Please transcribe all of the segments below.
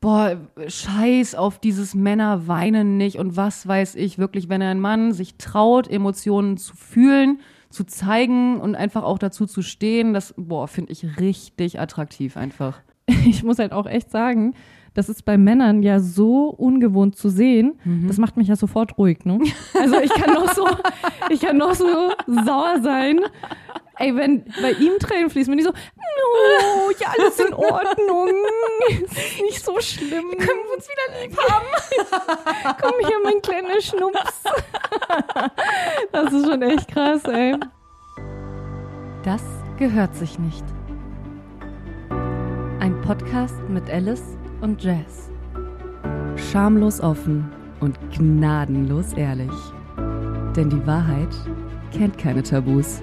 boah, scheiß auf dieses Männer weinen nicht und was weiß ich wirklich, wenn ein Mann sich traut, Emotionen zu fühlen, zu zeigen und einfach auch dazu zu stehen, das, boah, finde ich richtig attraktiv einfach. Ich muss halt auch echt sagen, das ist bei Männern ja so ungewohnt zu sehen. Mhm. Das macht mich ja sofort ruhig, ne? Also ich kann noch so, ich kann noch so sauer sein. Ey, wenn bei ihm Tränen fließen, bin ich so, no, ja, alles in Ordnung. Ist nicht so schlimm. Können wir uns wieder lieb haben? Komm hier, mein kleiner Schnups. Das ist schon echt krass, ey. Das gehört sich nicht. Ein Podcast mit Alice und Jazz. Schamlos offen und gnadenlos ehrlich. Denn die Wahrheit kennt keine Tabus.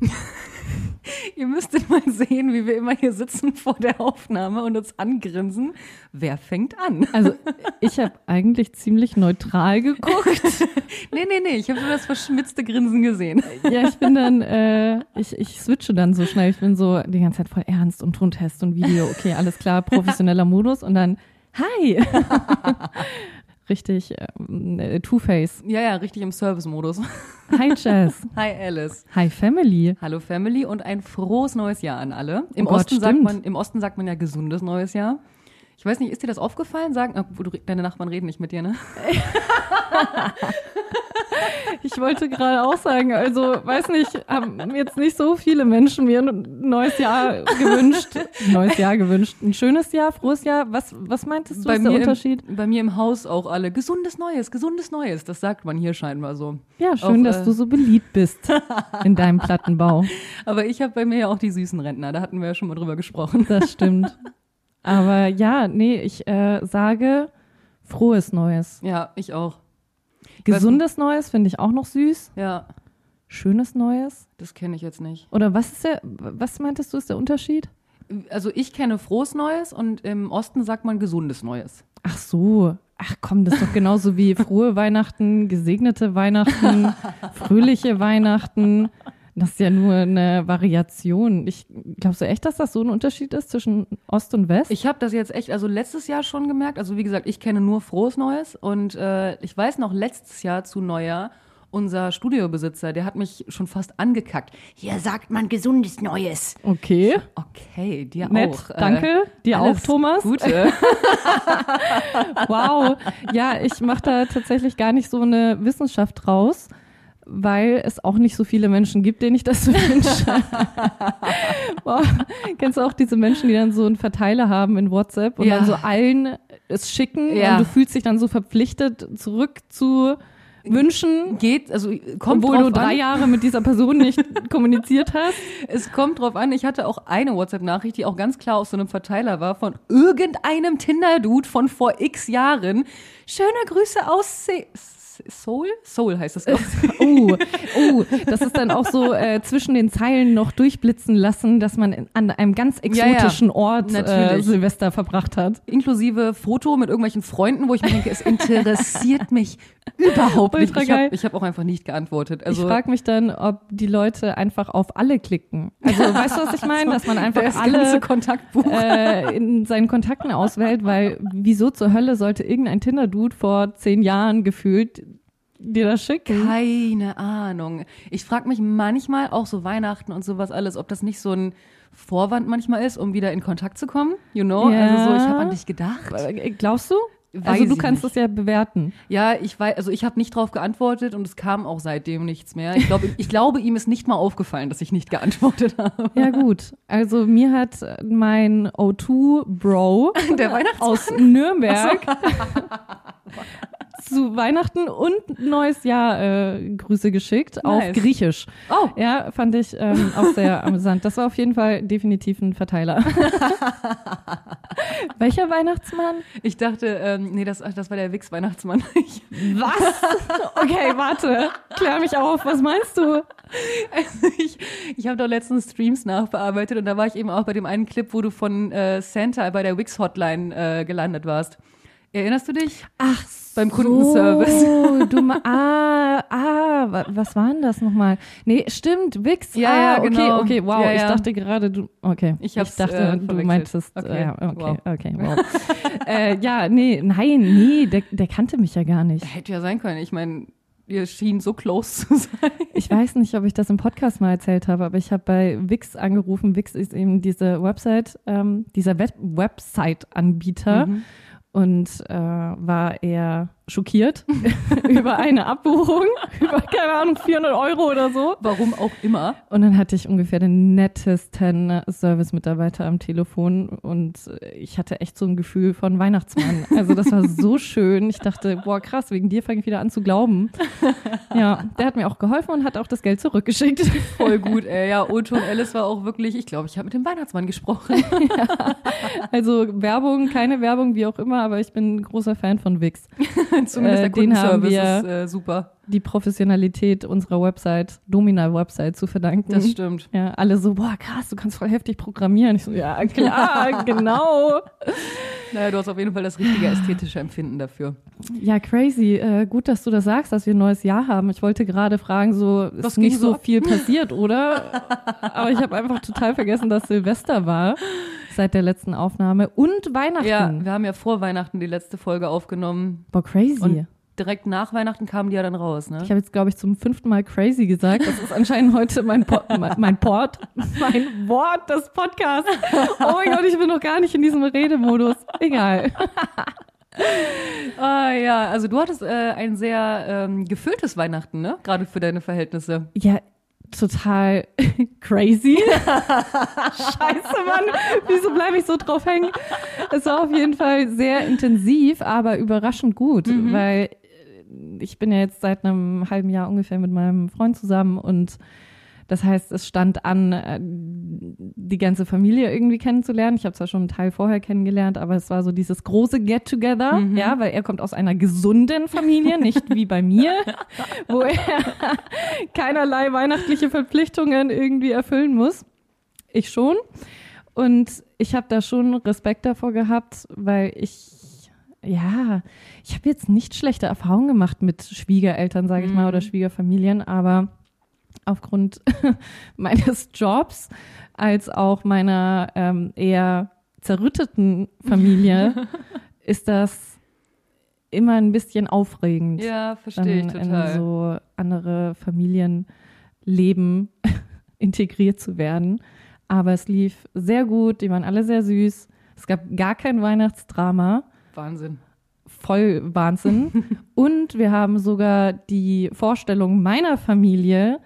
Ihr müsstet mal sehen, wie wir immer hier sitzen vor der Aufnahme und uns angrinsen. Wer fängt an? Also, ich habe eigentlich ziemlich neutral geguckt. nee, nee, nee, ich habe nur das verschmitzte Grinsen gesehen. Ja, ich bin dann, äh, ich, ich switche dann so schnell. Ich bin so die ganze Zeit voll ernst und Tontest und Video. Okay, alles klar, professioneller Modus und dann, hi. Richtig äh, Two-Face. Ja, ja, richtig im Service-Modus. Hi Jazz. Hi Alice. Hi Family. Hallo Family und ein frohes neues Jahr an alle. Im, Oh Gott, Osten, sagt stimmt. man, Im Osten sagt man ja gesundes neues Jahr. Ich weiß nicht, ist dir das aufgefallen? Sagen, ah, du, deine Nachbarn reden nicht mit dir, ne? Ich wollte gerade auch sagen, also weiß nicht, haben jetzt nicht so viele Menschen mir ein neues Jahr gewünscht. Neues Jahr gewünscht. Ein schönes Jahr, frohes Jahr. Was, was meintest du, ist der Unterschied? Im, bei mir im Haus auch alle gesundes Neues, gesundes Neues. Das sagt man hier scheinbar so. Ja, schön, Auch, dass äh, du so beliebt bist in deinem Plattenbau. Aber ich habe bei mir ja auch die süßen Rentner. Da hatten wir ja schon mal drüber gesprochen. Das stimmt. Aber ja, nee, ich äh, sage frohes Neues. Ja, ich auch. Gesundes Neues finde ich auch noch süß. Ja, Schönes Neues. das kenne ich jetzt nicht. Oder was ist der, was meintest du, ist der Unterschied? Also ich kenne frohes Neues und im Osten sagt man gesundes Neues. Ach so. Ach komm, das ist doch genauso wie frohe Weihnachten, gesegnete Weihnachten, fröhliche Weihnachten. Das ist ja nur eine Variation. Ich glaubst du echt, dass das so ein Unterschied ist zwischen Ost und West? Ich habe das jetzt echt, also letztes Jahr schon gemerkt. Also wie gesagt, ich kenne nur frohes Neues und äh, ich weiß noch letztes Jahr zu Neujahr. Unser Studiobesitzer, der hat mich schon fast angekackt. Hier sagt man gesundes Neues. okay. Okay, dir Nett, auch. Äh, danke. Dir auch, Thomas. Gute. Wow. Ja, ich mache da tatsächlich gar nicht so eine Wissenschaft draus, weil es auch nicht so viele Menschen gibt, denen ich das wünsche. Boah, kennst du auch diese Menschen, die dann so einen Verteiler haben in WhatsApp und Ja. dann so allen es schicken Ja. und du fühlst dich dann so verpflichtet, zurück zu wünschen, Geht, also kommt obwohl du drei an. Jahre mit dieser Person nicht kommuniziert hast. Es kommt drauf an. Ich hatte auch eine WhatsApp-Nachricht, die auch ganz klar aus so einem Verteiler war von irgendeinem Tinder-Dude von vor x Jahren. Schöne Grüße aus Se Seoul? Seoul heißt das. glaube. Oh, oh, das ist dann auch so äh, zwischen den Zeilen noch durchblitzen lassen, dass man in, an einem ganz Ja, ja. exotischen Ort äh. Silvester verbracht hat. Inklusive Foto mit irgendwelchen Freunden, wo ich mir denke, es interessiert mich überhaupt nicht. Ultra Ich habe ich hab auch einfach nicht geantwortet. ich Also frage mich dann, ob die Leute einfach auf alle klicken. Also weißt du, was ich meine? Dass man einfach das alle äh, in seinen Kontakten auswählt, weil wieso zur Hölle sollte irgendein Tinder-Dude vor zehn Jahren gefühlt dir das schicken? Keine Ahnung. Ich frage mich manchmal, auch so Weihnachten und sowas alles, ob das nicht so ein Vorwand manchmal ist, um wieder in Kontakt zu kommen. You know? Ja. Also so, ich habe an dich gedacht. Glaubst du? Weiß also du kannst nicht. das ja bewerten. Ja, ich weiß, also ich habe nicht drauf geantwortet und es kam auch seitdem nichts mehr. Ich glaube, ich glaube, ihm ist nicht mal aufgefallen, dass ich nicht geantwortet habe. Ja gut, also mir hat mein O2-Bro Der Weihnachtsmann. aus Nürnberg zu Weihnachten und neues Jahr äh, Grüße geschickt auf Nice. Griechisch. Oh, Ja, fand ich ähm, auch sehr amüsant. Das war auf jeden Fall definitiv ein Verteiler. Welcher Weihnachtsmann? ich dachte, ähm, nee, das, das war der Wix-Weihnachtsmann. Was? Okay, warte. Klär mich auf. Was meinst du? also ich, ich habe doch letztens Streams nachbearbeitet und da war ich eben auch bei dem einen Clip, wo du von äh, Santa bei der Wix-Hotline äh, gelandet warst. Erinnerst du dich? Ach, Beim Kundenservice. So, du ah, ah, wa- was war denn das nochmal? Nee, stimmt, Wix. Ja, ah, ja, okay, genau. okay, wow. Ja, Ich ja. dachte gerade, du, okay. Ich hab's, dachte, äh, du meintest, Okay, äh, ja, okay, wow. okay, wow. äh, ja, nee, nein, nee, der, der kannte mich ja gar nicht. Hätte ja sein können. Ich meine, ihr schien so close zu sein. Ich weiß nicht, ob ich das im Podcast mal erzählt habe, aber ich habe bei Wix angerufen. Wix ist eben diese Website, ähm, dieser Web Website-Anbieter Mhm. Und äh, war eher schockiert über eine Abbuchung über, keine Ahnung, 400 Euro oder so. Warum auch immer. Und dann hatte ich ungefähr den nettesten Service-Mitarbeiter am Telefon und ich hatte echt so ein Gefühl von Weihnachtsmann. Also das war so schön. Ich dachte, boah, krass, wegen dir fange ich wieder an zu glauben. Ja, der hat mir auch geholfen und hat auch das Geld zurückgeschickt. Voll gut, ey. Ja, Otto und Alice war auch wirklich, ich glaube, ich habe mit dem Weihnachtsmann gesprochen. Also Werbung, keine Werbung, wie auch immer, aber ich bin ein großer Fan von Wix. Zumindest Äh, der haben Kundenservice ist äh, super. Die Professionalität unserer Website, Domina-Website zu verdanken. Das stimmt. Ja, alle so, boah, krass, du kannst voll heftig programmieren. Ich so, ja, klar, genau. Naja, du hast auf jeden Fall das richtige ästhetische Empfinden dafür. Ja, crazy. Äh, gut, dass du das sagst, dass wir ein neues Jahr haben. Ich wollte gerade fragen, so ist Was ging nicht so so ab? viel passiert, oder? Aber ich habe einfach total vergessen, dass Silvester war seit der letzten Aufnahme und Weihnachten. Ja, wir haben ja vor Weihnachten die letzte Folge aufgenommen. Boah, crazy. Und direkt nach Weihnachten kamen die ja dann raus, ne? ich habe jetzt, glaube ich, zum fünften Mal crazy gesagt. Das ist anscheinend heute mein, po mein, mein Port, mein Wort des Podcasts. Oh mein Gott, ich bin noch gar nicht in diesem Redemodus. Egal. Ah, ja, also du hattest äh, ein sehr ähm, gefülltes Weihnachten, ne? Gerade für deine Verhältnisse. Ja, total crazy. Scheiße, Mann. Wieso bleibe ich so drauf hängen? Es war auf jeden Fall sehr intensiv, aber überraschend gut, weil äh, ich bin ja jetzt seit einem halben Jahr ungefähr mit meinem Freund zusammen und das heißt, es stand an, äh, die ganze Familie irgendwie kennenzulernen. Ich habe zwar schon einen Teil vorher kennengelernt, aber es war so dieses große Get-Together, ja, weil er kommt aus einer gesunden Familie, nicht wie bei mir, wo er keinerlei weihnachtliche Verpflichtungen irgendwie erfüllen muss. Ich schon. Und ich habe da schon Respekt davor gehabt, weil ich, ja, ich habe jetzt nicht schlechte Erfahrungen gemacht mit Schwiegereltern, sage ich mal, oder Schwiegerfamilien, aber aufgrund meines Jobs als auch meiner ähm, eher zerrütteten Familie ist das immer ein bisschen aufregend Ja, verstehe ich in total. so andere Familienleben integriert zu werden. Aber es lief sehr gut, die waren alle sehr süß. Es gab gar kein Weihnachtsdrama, Wahnsinn. voll Wahnsinn. Und wir haben sogar die Vorstellung meiner Familie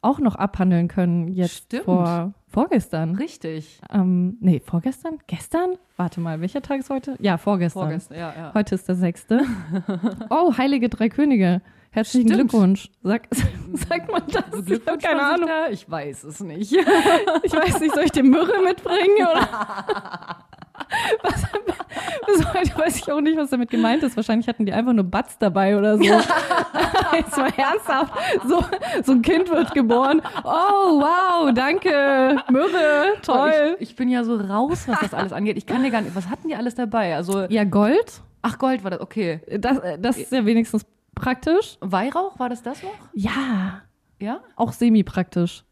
auch noch abhandeln können jetzt Stimmt. vor vorgestern. Richtig. Ähm, nee, vorgestern? Gestern? Warte mal, welcher Tag ist heute? Ja, vorgestern. Vorgestern, ja, ja. Heute ist der sechste. Oh, heilige drei Könige. Herzlichen Stimmt. Glückwunsch. Sag, sagt man das? Also ich Glückwunsch keine von sich Ahnung. Da? Ich weiß es nicht. Ich weiß nicht, soll ich dir Myrrhe mitbringen? Oder? Was, bis heute weiß ich auch nicht, was damit gemeint ist. Wahrscheinlich hatten die einfach nur Batz dabei oder so. Jetzt mal ernsthaft. So, so ein Kind wird geboren. Oh, wow, danke. Myrrhe, toll. Ich, ich bin ja so raus, was das alles angeht. Ich kann dir gar nicht. Was hatten die alles dabei? Also, Ja, Gold. ach, Gold war das, okay. Das, das ist ja wenigstens praktisch. Weihrauch, war das das noch? Ja, Ja? auch semi-praktisch.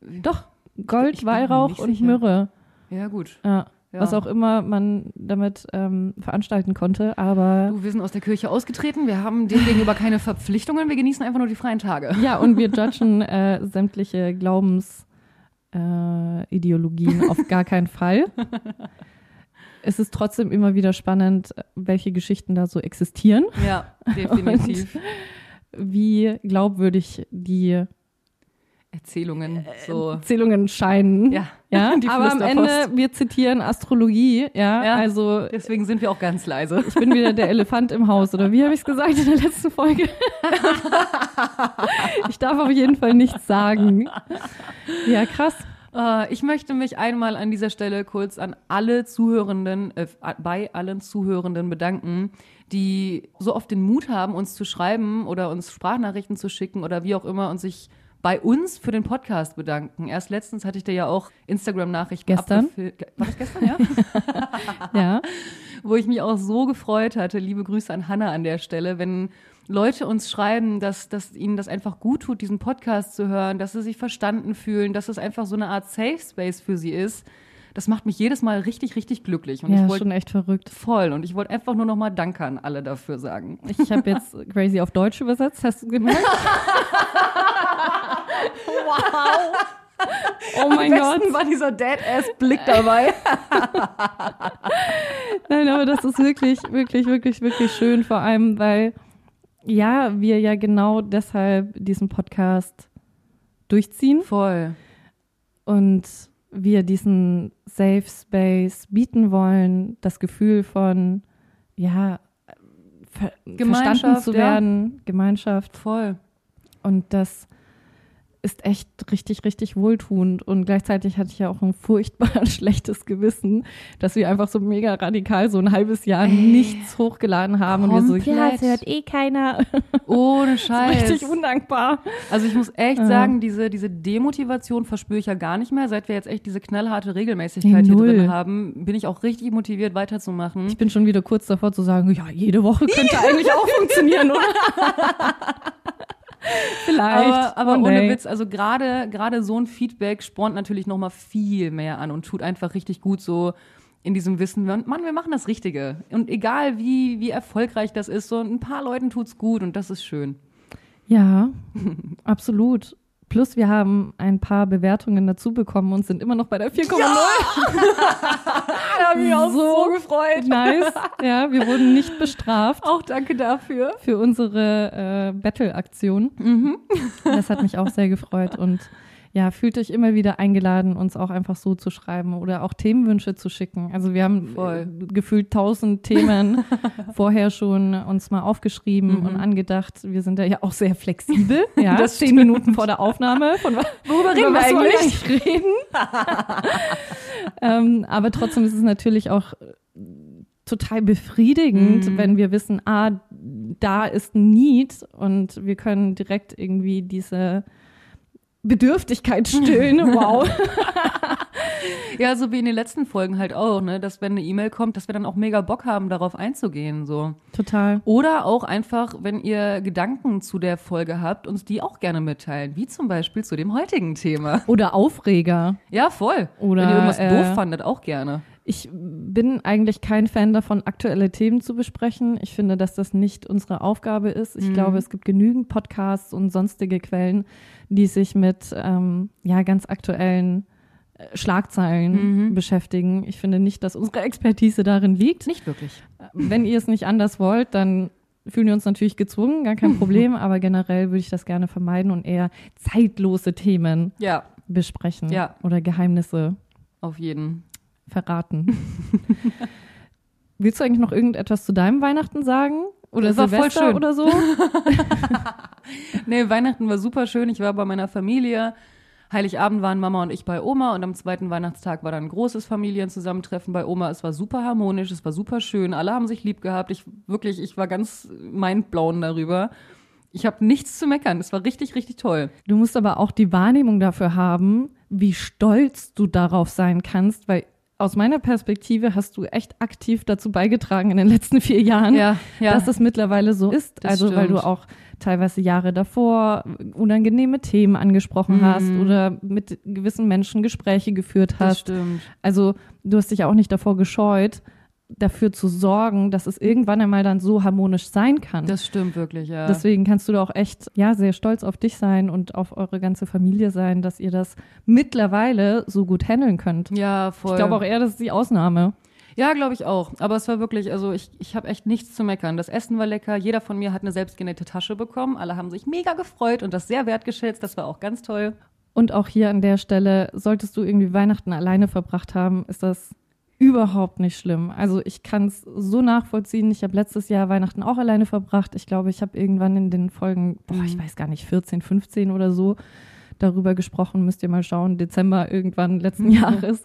Doch, Gold, Weihrauch und sicher. Myrrhe. Ja, gut. Ja. Ja. Was auch immer man damit ähm, veranstalten konnte, aber Du, wir sind aus der Kirche ausgetreten. Wir haben dem gegenüber keine Verpflichtungen. Wir genießen einfach nur die freien Tage. ja, und wir judgen äh, sämtliche Glaubensideologien äh, auf gar keinen Fall. Es ist trotzdem immer wieder spannend, welche Geschichten da so existieren, Ja, definitiv. wie glaubwürdig die Erzählungen. So. Erzählungen scheinen. Ja, Ja, die aber am. Ende, wir zitieren Astrologie, ja, Ja. also Deswegen sind wir auch ganz leise. ich bin wieder der Elefant im Haus, oder wie habe ich es gesagt in der letzten Folge? ich darf auf jeden Fall nichts sagen. Ja, krass. Äh, ich möchte mich einmal an dieser Stelle kurz an alle Zuhörenden, äh, bei allen Zuhörenden bedanken, die so oft den Mut haben, uns zu schreiben oder uns Sprachnachrichten zu schicken oder wie auch immer und sich bei uns für den Podcast bedanken. Erst letztens hatte ich dir ja auch Instagram-Nachrichten Gestern? War das gestern, ja? Ja. Wo ich mich auch so gefreut hatte. Liebe Grüße an Hannah an der Stelle, wenn Leute uns schreiben, dass, dass ihnen das einfach gut tut, diesen Podcast zu hören, dass sie sich verstanden fühlen, dass es einfach so eine Art Safe Space für sie ist. Das macht mich jedes Mal richtig, richtig glücklich. Und ja, ich ist wollte schon echt verrückt. voll. Und ich wollte einfach nur noch mal Danke an alle dafür sagen. Ich habe jetzt Crazy auf Deutsch übersetzt, hast du gemerkt? Wow! Oh mein Am Gott. besten war dieser Dead-Ass-Blick dabei. Nein, aber das ist wirklich, wirklich, wirklich, wirklich schön, vor allem, weil ja, wir ja genau deshalb diesen Podcast durchziehen Voll. und wir diesen Safe Space bieten wollen, das Gefühl von, ja, ver Gemeinschaft, verstanden zu ja. werden, Gemeinschaft. Voll. Und das ist echt richtig, richtig wohltuend. Und gleichzeitig hatte ich ja auch ein furchtbar schlechtes Gewissen, dass wir einfach so mega radikal so ein halbes Jahr nichts hochgeladen haben. Und wir so, ja, komplett. hört eh keiner. Ohne Scheiß. richtig undankbar. Also ich muss echt Ja. sagen, diese, diese Demotivation verspüre ich ja gar nicht mehr. Seit wir jetzt echt diese knallharte Regelmäßigkeit hier Null. drin haben, bin ich auch richtig motiviert, weiterzumachen. Ich bin schon wieder kurz davor zu sagen, ja, jede Woche könnte eigentlich auch funktionieren, oder? Vielleicht. aber aber One ohne day. Witz, also gerade gerade so ein Feedback spornt natürlich noch mal viel mehr an und tut einfach richtig gut so in diesem Wissen, wir- Mann, wir machen das Richtige. Und egal wie, wie erfolgreich das ist, so ein paar Leuten tut's gut und das ist schön. Ja, absolut. Plus wir haben ein paar Bewertungen dazu bekommen und sind immer noch bei der 4,0. Da habe ich auch so gefreut. Nice. Ja, wir wurden nicht bestraft Auch danke dafür. für unsere äh, Battle-Aktion. Mhm. Das hat mich auch sehr gefreut und ja, fühlt euch immer wieder eingeladen, uns auch einfach so zu schreiben oder auch Themenwünsche zu schicken. Also wir haben Voll. äh, gefühlt tausend Themen vorher schon uns mal aufgeschrieben Mhm. und angedacht. Wir sind da ja auch sehr flexibel. Ja, Das zehn. Minuten vor der Aufnahme. Von, Worüber reden wir eigentlich reden? ähm, aber trotzdem ist es natürlich auch äh, total befriedigend, Mhm. wenn wir wissen, ah, da ist ein Need und wir können direkt irgendwie diese Bedürftigkeit stillen. Wow. Ja, so wie in den letzten Folgen halt auch, ne, dass wenn eine E-Mail kommt, dass wir dann auch mega Bock haben, darauf einzugehen, so. Total. Oder auch einfach, wenn ihr Gedanken zu der Folge habt, uns die auch gerne mitteilen, wie zum Beispiel zu dem heutigen Thema. Oder Aufreger. Ja, voll. Oder, wenn ihr irgendwas äh, doof fandet, auch gerne. Ich bin eigentlich kein Fan davon, aktuelle Themen zu besprechen. Ich finde, dass das nicht unsere Aufgabe ist. Ich Mhm. glaube, es gibt genügend Podcasts und sonstige Quellen, die sich mit ähm, ja, ganz aktuellen äh, Schlagzeilen Mhm. beschäftigen. Ich finde nicht, dass unsere Expertise darin liegt. Nicht wirklich. Wenn ihr es nicht anders wollt, dann fühlen wir uns natürlich gezwungen, gar kein Problem. aber generell würde ich das gerne vermeiden und eher zeitlose Themen Ja, besprechen Ja. oder Geheimnisse auf jeden. Verraten. Willst du eigentlich noch irgendetwas zu deinem Weihnachten sagen? Oder Das war voll Silvester schön. oder so? Nee, Weihnachten war super schön. Ich war bei meiner Familie. Heiligabend waren Mama und ich bei Oma und am zweiten Weihnachtstag war dann ein großes Familienzusammentreffen bei Oma. Es war super harmonisch, es war super schön. Alle haben sich lieb gehabt. Ich wirklich, ich war ganz mindblown darüber. Ich habe nichts zu meckern. Es war richtig, richtig toll. Du musst aber auch die Wahrnehmung dafür haben, wie stolz du darauf sein kannst, weil aus meiner Perspektive hast du echt aktiv dazu beigetragen in den letzten vier Jahren, Ja, ja. dass es mittlerweile so ist. Das also weil du stimmt. auch teilweise Jahre davor unangenehme Themen angesprochen Mhm. hast oder mit gewissen Menschen Gespräche geführt das hast. stimmt. Also du hast dich auch nicht davor gescheut, dafür zu sorgen, dass es irgendwann einmal dann so harmonisch sein kann. Das stimmt wirklich, ja. Deswegen kannst du da auch echt, ja, sehr stolz auf dich sein und auf eure ganze Familie sein, dass ihr das mittlerweile so gut handeln könnt. ja, voll. Ich glaube auch eher, das ist die Ausnahme. Ja, glaube ich auch. Aber es war wirklich, also ich, ich habe echt nichts zu meckern. Das Essen war lecker. Jeder von mir hat eine selbstgenähte Tasche bekommen. Alle haben sich mega gefreut und das sehr wertgeschätzt. Das war auch ganz toll. Und auch hier an der Stelle, solltest du irgendwie Weihnachten alleine verbracht haben, ist das überhaupt nicht schlimm. Also ich kann es so nachvollziehen. Ich habe letztes Jahr Weihnachten auch alleine verbracht. Ich glaube, ich habe irgendwann in den Folgen, boah, ich Mhm. weiß gar nicht, 14, 15 oder so darüber gesprochen. Müsst ihr mal schauen, Dezember irgendwann letzten Mhm. Jahres.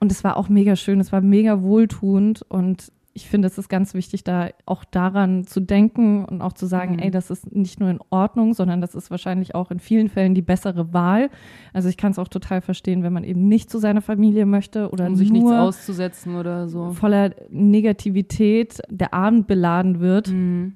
Und es war auch mega schön, es war mega wohltuend und ich finde, es ist ganz wichtig, da auch daran zu denken und auch zu sagen, Mhm. ey, das ist nicht nur in Ordnung, sondern das ist wahrscheinlich auch in vielen Fällen die bessere Wahl. Also ich kann es auch total verstehen, wenn man eben nicht zu seiner Familie möchte oder um sich nichts auszusetzen oder so. voller Negativität der Abend beladen wird, Mhm.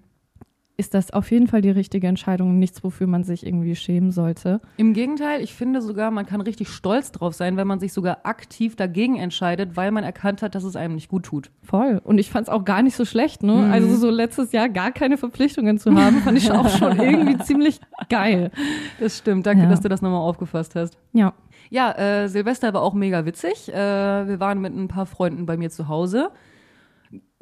Ist das auf jeden Fall die richtige Entscheidung und nichts, wofür man sich irgendwie schämen sollte. Im Gegenteil, ich finde sogar, man kann richtig stolz drauf sein, wenn man sich sogar aktiv dagegen entscheidet, weil man erkannt hat, dass es einem nicht gut tut. Voll. Und ich fand es auch gar nicht so schlecht, ne? Mhm. Also so letztes Jahr gar keine Verpflichtungen zu haben, fand ich auch schon irgendwie ziemlich geil. Das stimmt. Danke, Ja. dass du das nochmal aufgefasst hast. Ja. Ja, äh, Silvester war auch mega witzig. Äh, wir waren mit ein paar Freunden bei mir zu Hause.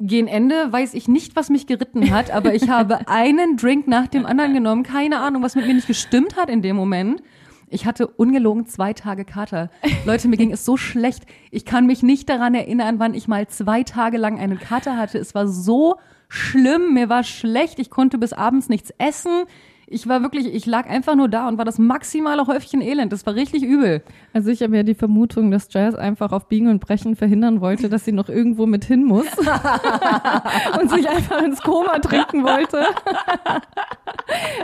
Gegen Ende weiß ich nicht, was mich geritten hat, aber ich habe einen Drink nach dem anderen genommen. Keine Ahnung, was mit mir nicht gestimmt hat in dem Moment. Ich hatte ungelogen zwei Tage Kater. Leute, mir ging es so schlecht. Ich kann mich nicht daran erinnern, wann ich mal zwei Tage lang einen Kater hatte. Es war so schlimm, mir war schlecht. Ich konnte bis abends nichts essen. Ich war wirklich, ich lag einfach nur da und war das maximale Häufchen Elend. Das war richtig übel. Also ich habe ja die Vermutung, dass Jazz einfach auf Biegen und Brechen verhindern wollte, dass sie noch irgendwo mit hin muss und sich einfach ins Koma trinken wollte.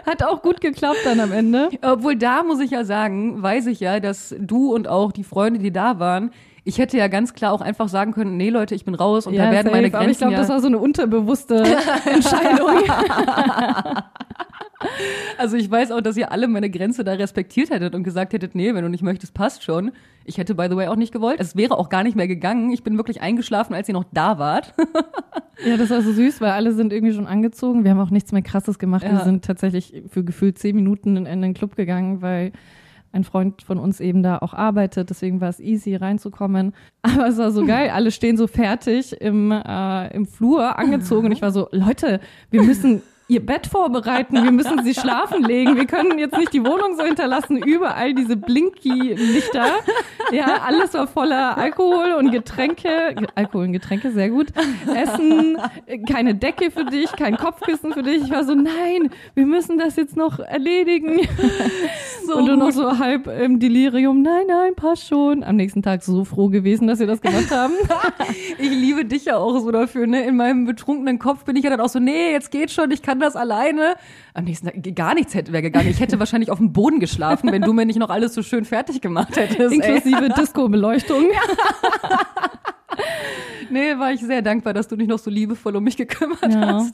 Hat auch gut geklappt dann am Ende. Obwohl da muss ich ja sagen, weiß ich ja, dass du und auch die Freunde, die da waren, ich hätte ja ganz klar auch einfach sagen können, nee Leute, ich bin raus und da werden meine safe. Aber ich Grenzen glaube, das ja, war so eine unterbewusste Entscheidung. Also ich weiß auch, dass ihr alle meine Grenze da respektiert hättet und gesagt hättet, nee, wenn du nicht möchtest, passt schon. Ich hätte by the way auch nicht gewollt. Es wäre auch gar nicht mehr gegangen. Ich bin wirklich eingeschlafen, als ihr noch da wart. Ja, das war so süß, weil alle sind irgendwie schon angezogen. Wir haben auch nichts mehr Krasses gemacht. Ja. Wir sind tatsächlich für gefühlt zehn Minuten in, in den Club gegangen, weil ein Freund von uns eben da auch arbeitet. Deswegen war es easy reinzukommen. Aber es war so geil. Alle stehen so fertig im, äh, im Flur angezogen. Und ich war so, Leute, wir müssen ihr Bett vorbereiten. Wir müssen sie schlafen legen. Wir können jetzt nicht die Wohnung so hinterlassen. Überall diese Blinky-Lichter. Ja, alles war voller Alkohol und Getränke. Ge- Alkohol und Getränke, sehr gut. Essen, keine Decke für dich, kein Kopfkissen für dich. Ich war so, nein, wir müssen das jetzt noch erledigen. So und du noch so halb im Delirium, nein, nein, passt schon. Am nächsten Tag so froh gewesen, dass wir das gemacht haben. Ich liebe dich ja auch so dafür, ne? In meinem betrunkenen Kopf bin ich ja dann auch so, nee, jetzt geht schon, ich kann das alleine. Am nächsten Tag gar nichts hätte wäre gegangen. Ich hätte wahrscheinlich auf dem Boden geschlafen, wenn du mir nicht noch alles so schön fertig gemacht hättest. Inklusive Disco-Beleuchtung. Nee, war ich sehr dankbar, dass du dich noch so liebevoll um mich gekümmert Ja. hast.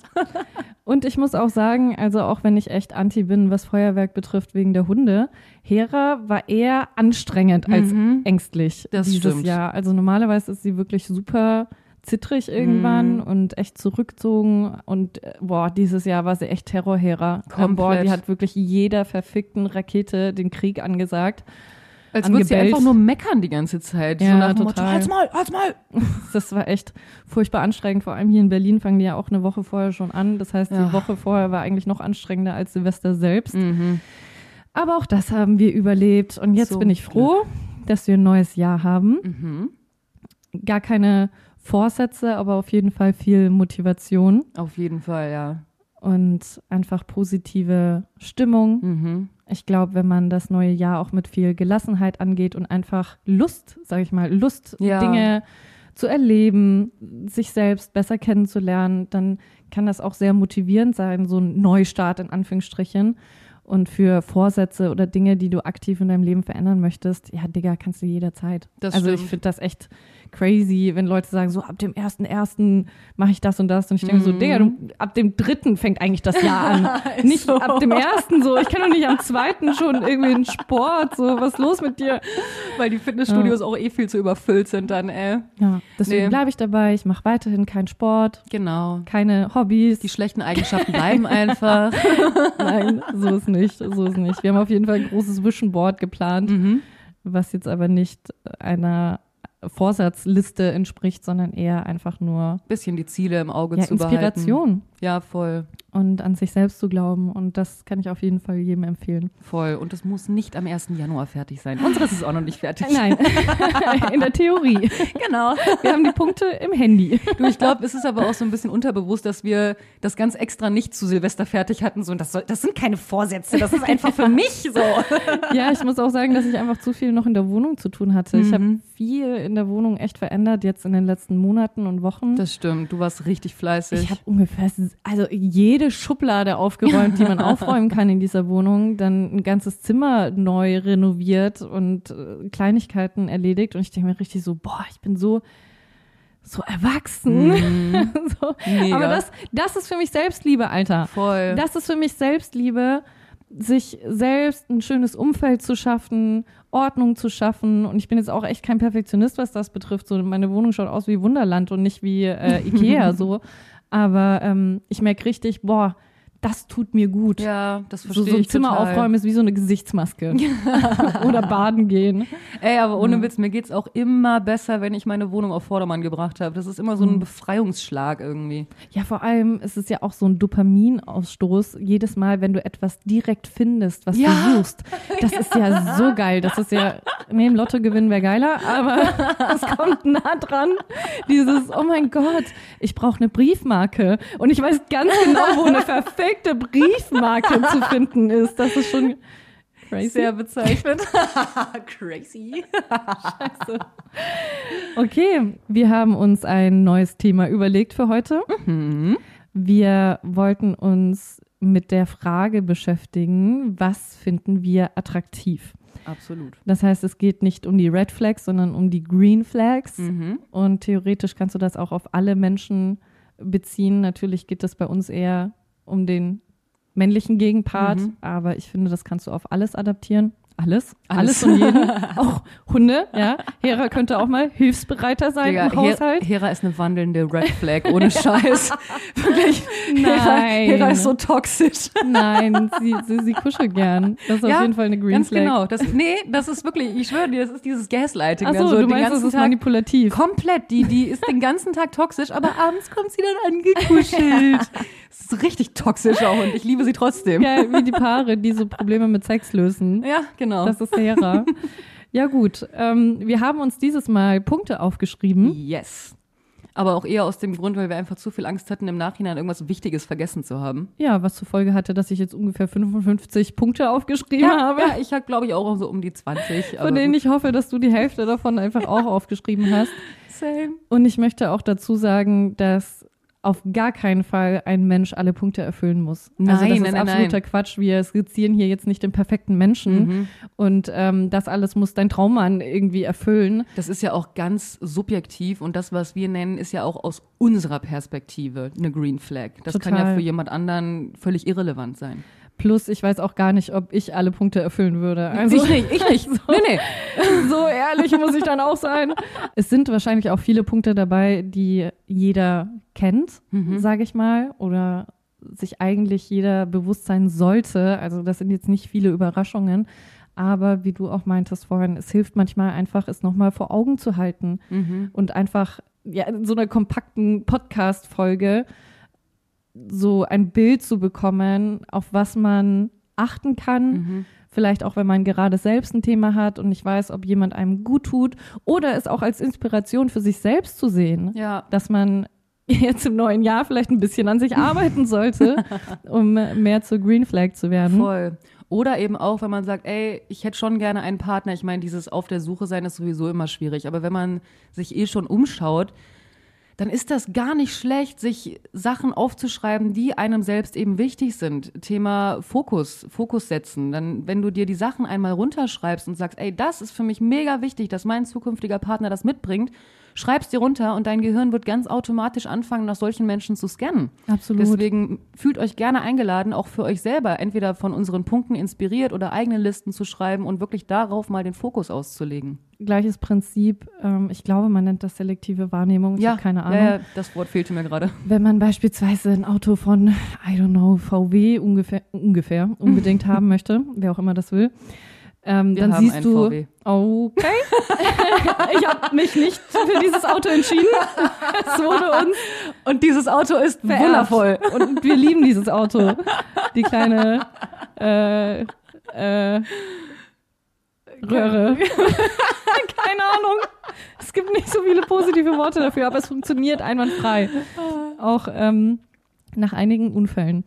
Und ich muss auch sagen, also auch wenn ich echt anti bin, was Feuerwerk betrifft wegen der Hunde, Hera war eher anstrengend als ängstlich Das dieses stimmt. Jahr. Also normalerweise ist sie wirklich super zittrig irgendwann Mhm. und echt zurückgezogen und äh, boah, dieses Jahr war sie echt Terror-Hera. Ähm, Boah, die hat wirklich jeder verfickten Rakete den Krieg angesagt. Als würde sie einfach nur meckern die ganze Zeit. so Ja, nach dem Motto, total. halt's mal, halt's mal. Das war echt furchtbar anstrengend. Vor allem hier in Berlin fangen die ja auch eine Woche vorher schon an. Das heißt, Ja. die Woche vorher war eigentlich noch anstrengender als Silvester selbst. Mhm. Aber auch das haben wir überlebt. Und jetzt Zum bin ich froh, dass wir ein neues Jahr haben. Mhm. Gar keine Vorsätze, aber auf jeden Fall viel Motivation Auf jeden Fall, ja. und einfach positive Stimmung. Mhm. Ich glaube, wenn man das neue Jahr auch mit viel Gelassenheit angeht und einfach Lust, sage ich mal, Lust, Ja. Dinge zu erleben, sich selbst besser kennenzulernen, dann kann das auch sehr motivierend sein, so ein Neustart in Anführungsstrichen. Und für Vorsätze oder Dinge, die du aktiv in deinem Leben verändern möchtest, ja, Digga, kannst du jederzeit. Das also ich stimmt. finde das echt crazy, wenn Leute sagen, so ab dem ersten ersten mache ich das und das. Und ich denke so, Digga, du, ab dem dritten fängt eigentlich das Jahr an. Nicht so. ab dem ersten so. Ich kann doch nicht am zweiten schon irgendwie in Sport. So, was ist los mit dir? Weil die Fitnessstudios auch eh viel zu überfüllt sind dann, ey. Ja, deswegen Nee. bleibe ich dabei. Ich mache weiterhin keinen Sport, Genau. keine Hobbys. Die schlechten Eigenschaften bleiben einfach. Nein, so ist nicht. So ist nicht. Wir haben auf jeden Fall ein großes Vision Board geplant, Mhm. was jetzt aber nicht einer Vorsatzliste entspricht, sondern eher einfach nur Bisschen die Ziele im Auge ja, zu behalten. Inspiration. Ja, voll, und an sich selbst zu glauben. Und das kann ich auf jeden Fall jedem empfehlen. voll. Und das muss nicht am 1. Januar fertig sein. Unseres ist auch noch nicht fertig. Nein, in der Theorie. Genau. Wir haben die Punkte im Handy. Du, ich glaube, es ist aber auch so ein bisschen unterbewusst, dass wir das ganz extra nicht zu Silvester fertig hatten. So, und das, soll, das sind keine Vorsätze, das ist einfach für mich so. Ja, ich muss auch sagen, dass ich einfach zu viel noch in der Wohnung zu tun hatte. Ich habe Mhm. viel in der Wohnung echt verändert jetzt in den letzten Monaten und Wochen. Das stimmt, du warst richtig fleißig. ich habe ungefähr, also jede Schublade aufgeräumt, die man aufräumen kann in dieser Wohnung, dann ein ganzes Zimmer neu renoviert und äh, Kleinigkeiten erledigt. Und ich denke mir richtig so, boah, ich bin so, so erwachsen. so. Mega. Aber das, das ist für mich Selbstliebe, Alter. Voll. Das ist für mich Selbstliebe, sich selbst ein schönes Umfeld zu schaffen, Ordnung zu schaffen. Und ich bin jetzt auch echt kein Perfektionist, was das betrifft. So, meine Wohnung schaut aus wie Wunderland und nicht wie äh, Ikea so. Aber ähm, ich merke richtig, boah, das tut mir gut. ja, das so, verstehe so ein ich Zimmer total. aufräumen ist wie so eine Gesichtsmaske. Oder baden gehen. Ey, aber ohne Witz, mir geht's auch immer besser, wenn ich meine Wohnung auf Vordermann gebracht habe. Das ist immer so Mhm. ein Befreiungsschlag irgendwie. Ja, vor allem ist es ja auch so ein Dopaminausstoß. Jedes Mal, wenn du etwas direkt findest, was Ja. du suchst. Das ist ja so geil. Das ist ja, nee, im Lotto gewinnen wäre geiler, aber es kommt nah dran. Dieses, oh mein Gott, ich brauche eine Briefmarke. Und ich weiß ganz genau, wo eine verfickte Briefmarke zu finden ist. Das ist schon crazy. Sehr bezeichnend. Crazy. Okay, wir haben uns ein neues Thema überlegt für heute. Wir wollten uns mit der Frage beschäftigen, was finden wir attraktiv? Absolut. Das heißt, es geht nicht um die Red Flags, sondern um die Green Flags. Mhm. Und theoretisch kannst du das auch auf alle Menschen beziehen. Natürlich geht es bei uns eher um den männlichen Gegenpart, Mhm. aber ich finde, das kannst du auf alles adaptieren. Alles? Alles. Alles und jeden. auch Hunde, ja. Hera könnte auch mal hilfsbereiter sein Digga, im Haushalt. Hera ist eine wandelnde Red Flag, ohne Scheiß. Wirklich. Hera, Nein. Hera ist so toxisch. Nein, sie, sie, sie kuschelt gern. Das ist Ja, auf jeden Fall eine Green Ganz Flag. genau. Das, nee, das ist wirklich, ich schwöre dir, das ist dieses Gaslighting. Dann so du den meinst, das ist Tag- manipulativ. Komplett. Die, die ist den ganzen Tag toxisch, aber abends kommt sie dann angekuschelt. Das ist richtig toxisch auch und ich liebe sie trotzdem. Ja, wie die Paare, die so Probleme mit Sex lösen. Ja, genau. Das ist Hera. Ja gut, ähm, wir haben uns dieses Mal Punkte aufgeschrieben. yes. Aber auch eher aus dem Grund, weil wir einfach zu viel Angst hatten, im Nachhinein irgendwas Wichtiges vergessen zu haben. Ja, was zur Folge hatte, dass ich jetzt ungefähr 55 Punkte aufgeschrieben habe, ja ich habe, glaube ich, auch so um die 20. von denen ich hoffe, dass du die Hälfte davon einfach auch aufgeschrieben hast. Same. Und ich möchte auch dazu sagen, dass auf gar keinen Fall ein Mensch alle Punkte erfüllen muss. also das Nein, ist nein, nein, absoluter nein. Quatsch. Wir skizzieren hier jetzt nicht den perfekten Menschen Mhm. und ähm, das alles muss dein Traummann irgendwie erfüllen. Das ist ja auch ganz subjektiv und das, was wir nennen, ist ja auch aus unserer Perspektive eine Green Flag. Das kann ja Total. für jemand anderen völlig irrelevant sein. Plus, ich weiß auch gar nicht, ob ich alle Punkte erfüllen würde. Also, ich nicht, ich nicht. Nee, nee. so ehrlich muss ich dann auch sein. Es sind wahrscheinlich auch viele Punkte dabei, die jeder kennt, Mhm. sage ich mal, oder sich eigentlich jeder bewusst sein sollte. Also das sind jetzt nicht viele Überraschungen. Aber wie du auch meintest vorhin, es hilft manchmal einfach, es nochmal vor Augen zu halten Mhm. und einfach ja, in so einer kompakten Podcast-Folge so ein Bild zu bekommen, auf was man achten kann. Mhm. Vielleicht auch, wenn man gerade selbst ein Thema hat und nicht weiß, ob jemand einem gut tut. Oder es auch als Inspiration für sich selbst zu sehen, Ja. dass man jetzt im neuen Jahr vielleicht ein bisschen an sich arbeiten sollte, um mehr zur Green Flag zu werden. Voll. Oder eben auch, wenn man sagt, ey, ich hätte schon gerne einen Partner. Ich meine, dieses auf der Suche sein ist sowieso immer schwierig. Aber wenn man sich eh schon umschaut, dann ist das gar nicht schlecht, sich Sachen aufzuschreiben, die einem selbst eben wichtig sind. Thema Fokus, Fokus setzen. Dann, wenn du dir die Sachen einmal runterschreibst und sagst, ey, das ist für mich mega wichtig, dass mein zukünftiger Partner das mitbringt, schreibst dir runter und dein Gehirn wird ganz automatisch anfangen, nach solchen Menschen zu scannen. Absolut. Deswegen fühlt euch gerne eingeladen, auch für euch selber, entweder von unseren Punkten inspiriert oder eigene Listen zu schreiben und wirklich darauf mal den Fokus auszulegen. Gleiches Prinzip. Ähm, ich glaube, man nennt das selektive Wahrnehmung. Ich habe keine Ahnung. Ja, ja, das Wort fehlte mir gerade. Wenn man beispielsweise ein Auto von, I don't know, VW ungefähr, ungefähr unbedingt haben möchte, wer auch immer das will, Ähm, dann siehst du, VW. okay, ich habe mich nicht für dieses Auto entschieden. Es wurde uns Und dieses Auto ist wundervoll. Und wir lieben dieses Auto. Die kleine äh, äh, Röhre. Keine Ahnung. Es gibt nicht so viele positive Worte dafür, aber es funktioniert einwandfrei. Auch ähm, nach einigen Unfällen.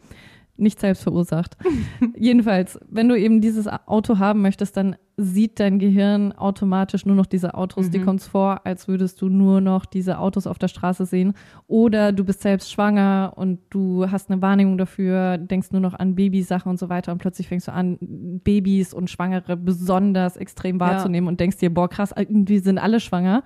Nicht selbst verursacht. Jedenfalls, wenn du eben dieses Auto haben möchtest, dann sieht dein Gehirn automatisch nur noch diese Autos. Dir kommt es vor, als würdest du nur noch diese Autos auf der Straße sehen. Oder du bist selbst schwanger und du hast eine Wahrnehmung dafür, denkst nur noch an Babysachen und so weiter und plötzlich fängst du an, Babys und Schwangere besonders extrem wahrzunehmen und denkst dir, boah, krass, irgendwie sind alle schwanger.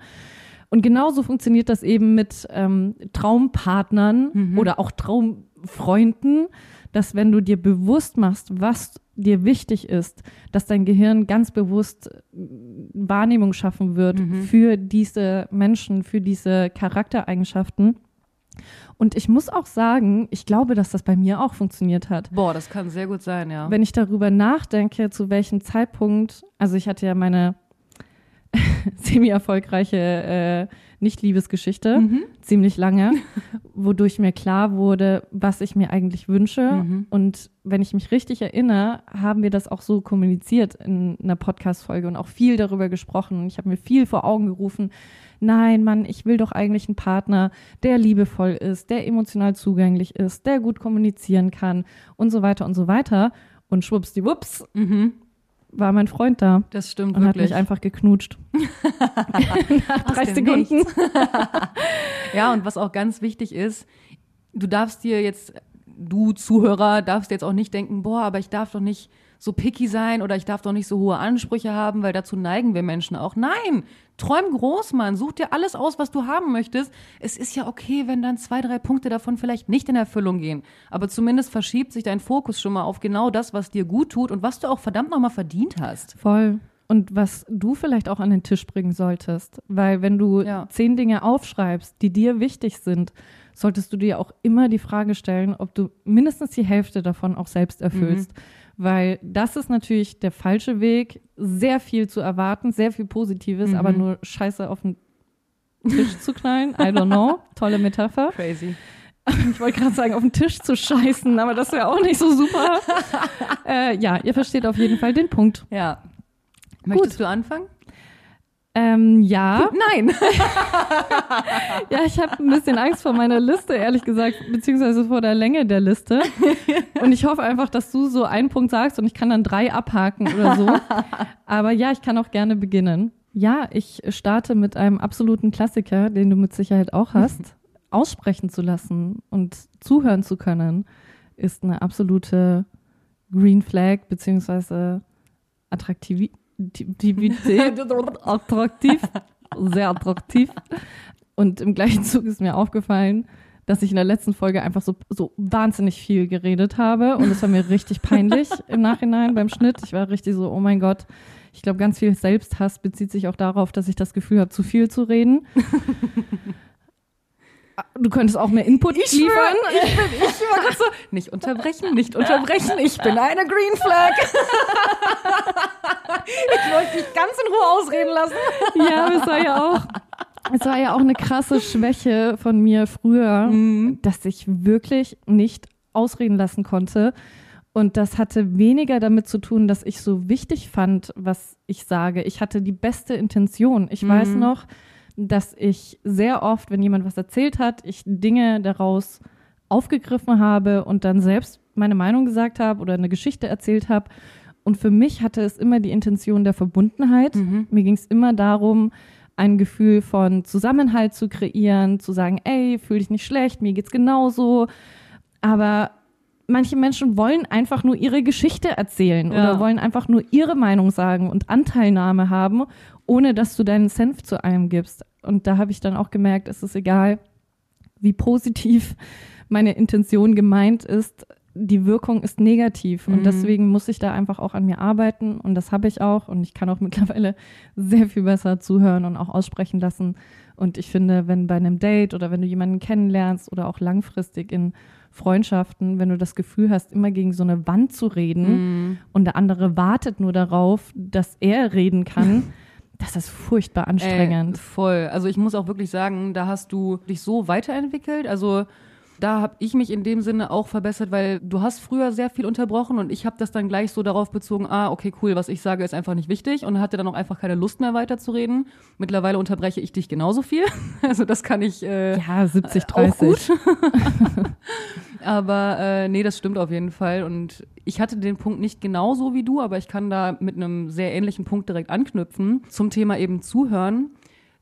Und genauso funktioniert das eben mit ähm, Traumpartnern oder auch Traumfreunden, dass wenn du dir bewusst machst, was dir wichtig ist, dass dein Gehirn ganz bewusst äh, Wahrnehmung schaffen wird für diese Menschen, für diese Charaktereigenschaften. Und ich muss auch sagen, ich glaube, dass das bei mir auch funktioniert hat. Boah, das kann sehr gut sein, ja. Wenn ich darüber nachdenke, zu welchem Zeitpunkt, also ich hatte ja meine semi-erfolgreiche äh, Nicht-Liebesgeschichte, ziemlich lange, wodurch mir klar wurde, was ich mir eigentlich wünsche. Und wenn ich mich richtig erinnere, haben wir das auch so kommuniziert in einer Podcast-Folge und auch viel darüber gesprochen. Ich habe mir viel vor Augen gerufen. Nein, Mann, ich will doch eigentlich einen Partner, der liebevoll ist, der emotional zugänglich ist, der gut kommunizieren kann und so weiter und so weiter. Und schwuppsdiwupps Mhm. War mein Freund da Das stimmt und hat wirklich. mich einfach geknutscht. Nach drei Sekunden. Ja, und was auch ganz wichtig ist, du darfst dir jetzt, du Zuhörer, darfst jetzt auch nicht denken, boah, aber ich darf doch nicht so picky sein oder ich darf doch nicht so hohe Ansprüche haben, weil dazu neigen wir Menschen auch. Nein, träum groß, Mann. Such dir alles aus, was du haben möchtest. Es ist ja okay, wenn dann zwei, drei Punkte davon vielleicht nicht in Erfüllung gehen. Aber zumindest verschiebt sich dein Fokus schon mal auf genau das, was dir gut tut und was du auch verdammt nochmal verdient hast. Voll. Und was du vielleicht auch an den Tisch bringen solltest. Weil wenn du Ja. zehn Dinge aufschreibst, die dir wichtig sind, solltest du dir auch immer die Frage stellen, ob du mindestens die Hälfte davon auch selbst erfüllst. Weil das ist natürlich der falsche Weg, sehr viel zu erwarten, sehr viel Positives, aber nur Scheiße auf den Tisch zu knallen. I don't know. Tolle Metapher. Crazy. Ich wollte gerade sagen, auf den Tisch zu scheißen, aber das wäre auch nicht so super. äh, ja, ihr versteht auf jeden Fall den Punkt. Ja. Möchtest du anfangen? Ähm, ja. Nein. Ja, ich habe ein bisschen Angst vor meiner Liste, ehrlich gesagt, beziehungsweise vor der Länge der Liste. Und ich hoffe einfach, dass du so einen Punkt sagst und ich kann dann drei abhaken oder so. Aber ja, ich kann auch gerne beginnen. Ja, ich starte mit einem absoluten Klassiker, den du mit Sicherheit auch hast. Aussprechen zu lassen und zuhören zu können, ist eine absolute Green Flag, beziehungsweise Attraktivität. attraktiv, sehr attraktiv. Und im gleichen Zug ist mir aufgefallen, dass ich in der letzten Folge einfach so, so wahnsinnig viel geredet habe. Und es war mir richtig peinlich im Nachhinein beim Schnitt. Ich war richtig so, oh mein Gott. Ich glaube, ganz viel Selbsthass bezieht sich auch darauf, dass ich das Gefühl habe, zu viel zu reden. Du könntest auch mehr Input Ich liefern. schwöre, ich bin, ich gerade so, nicht unterbrechen, nicht unterbrechen, ich bin eine Green Flag. ich wollte dich ganz in Ruhe ausreden lassen. Ja, es war ja auch, es war ja auch eine krasse Schwäche von mir früher, dass ich wirklich nicht ausreden lassen konnte. Und das hatte weniger damit zu tun, dass ich so wichtig fand, was ich sage. Ich hatte die beste Intention. Ich weiß noch, dass ich sehr oft, wenn jemand was erzählt hat, ich Dinge daraus aufgegriffen habe und dann selbst meine Meinung gesagt habe oder eine Geschichte erzählt habe. Und für mich hatte es immer die Intention der Verbundenheit. Mir ging es immer darum, ein Gefühl von Zusammenhalt zu kreieren, zu sagen, ey, fühl dich nicht schlecht, mir geht's genauso. Aber manche Menschen wollen einfach nur ihre Geschichte erzählen Ja. oder wollen einfach nur ihre Meinung sagen und Anteilnahme haben, ohne dass du deinen Senf zu allem gibst. Und da habe ich dann auch gemerkt, es ist egal, wie positiv meine Intention gemeint ist, die Wirkung ist negativ. Und deswegen muss ich da einfach auch an mir arbeiten. Und das habe ich auch. Und ich kann auch mittlerweile sehr viel besser zuhören und auch aussprechen lassen. Und ich finde, wenn bei einem Date oder wenn du jemanden kennenlernst oder auch langfristig in Freundschaften, wenn du das Gefühl hast, immer gegen so eine Wand zu reden Mhm. und der andere wartet nur darauf, dass er reden kann, das ist furchtbar Ey, anstrengend. voll. Also ich muss auch wirklich sagen, da hast du dich so weiterentwickelt. Also da habe ich mich in dem Sinne auch verbessert, weil du hast früher sehr viel unterbrochen und ich habe das dann gleich so darauf bezogen, ah, okay, cool, was ich sage, ist einfach nicht wichtig und hatte dann auch einfach keine Lust mehr weiterzureden. Mittlerweile unterbreche ich dich genauso viel. Also das kann ich äh, ja, 70, auch 30. gut. aber äh, nee, das stimmt auf jeden Fall. Und ich hatte den Punkt nicht genauso wie du, aber ich kann da mit einem sehr ähnlichen Punkt direkt anknüpfen zum Thema eben zuhören,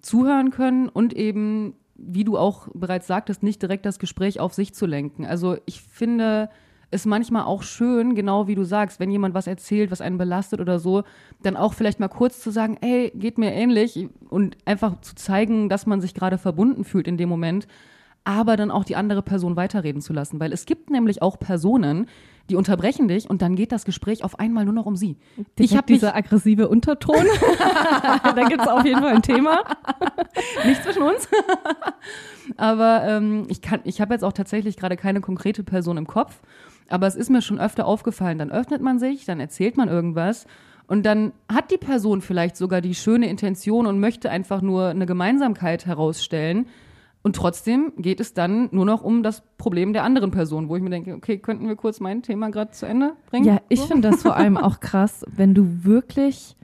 zuhören können und eben, wie du auch bereits sagtest, nicht direkt das Gespräch auf sich zu lenken. Also ich finde es manchmal auch schön, genau wie du sagst, wenn jemand was erzählt, was einen belastet oder so, dann auch vielleicht mal kurz zu sagen, ey, geht mir ähnlich und einfach zu zeigen, dass man sich gerade verbunden fühlt in dem Moment, aber dann auch die andere Person weiterreden zu lassen, weil es gibt nämlich auch Personen, die unterbrechen dich und dann geht das Gespräch auf einmal nur noch um sie. Ich habe dieser aggressive Unterton. da gibt es auf jeden Fall ein Thema. nicht zwischen uns. aber ähm, ich kann, ich habe jetzt auch tatsächlich gerade keine konkrete Person im Kopf. Aber es ist mir schon öfter aufgefallen. Dann öffnet man sich, dann erzählt man irgendwas. Und dann hat die Person vielleicht sogar die schöne Intention und möchte einfach nur eine Gemeinsamkeit herausstellen. Und trotzdem geht es dann nur noch um das Problem der anderen Person, wo ich mir denke, okay, könnten wir kurz mein Thema gerade zu Ende bringen? Ja, ich So? finde das vor allem auch krass, wenn du wirklich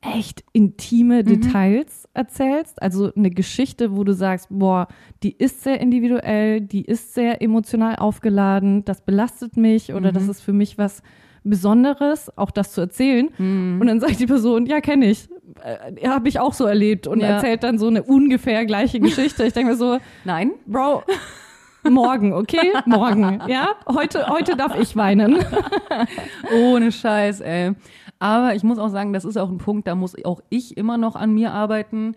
echt intime Details erzählst. Also eine Geschichte, wo du sagst, boah, die ist sehr individuell, die ist sehr emotional aufgeladen, das belastet mich oder das ist für mich was Besonderes, auch das zu erzählen. Und dann sagt die Person, ja, kenne ich. Äh, Habe ich auch so erlebt und Ja. erzählt dann so eine ungefähr gleiche Geschichte. Ich denke mir so, Nein? Bro, morgen, okay? Morgen, ja? Heute, heute darf ich weinen. Ohne Scheiß, ey. Aber ich muss auch sagen, das ist auch ein Punkt, da muss auch ich immer noch an mir arbeiten.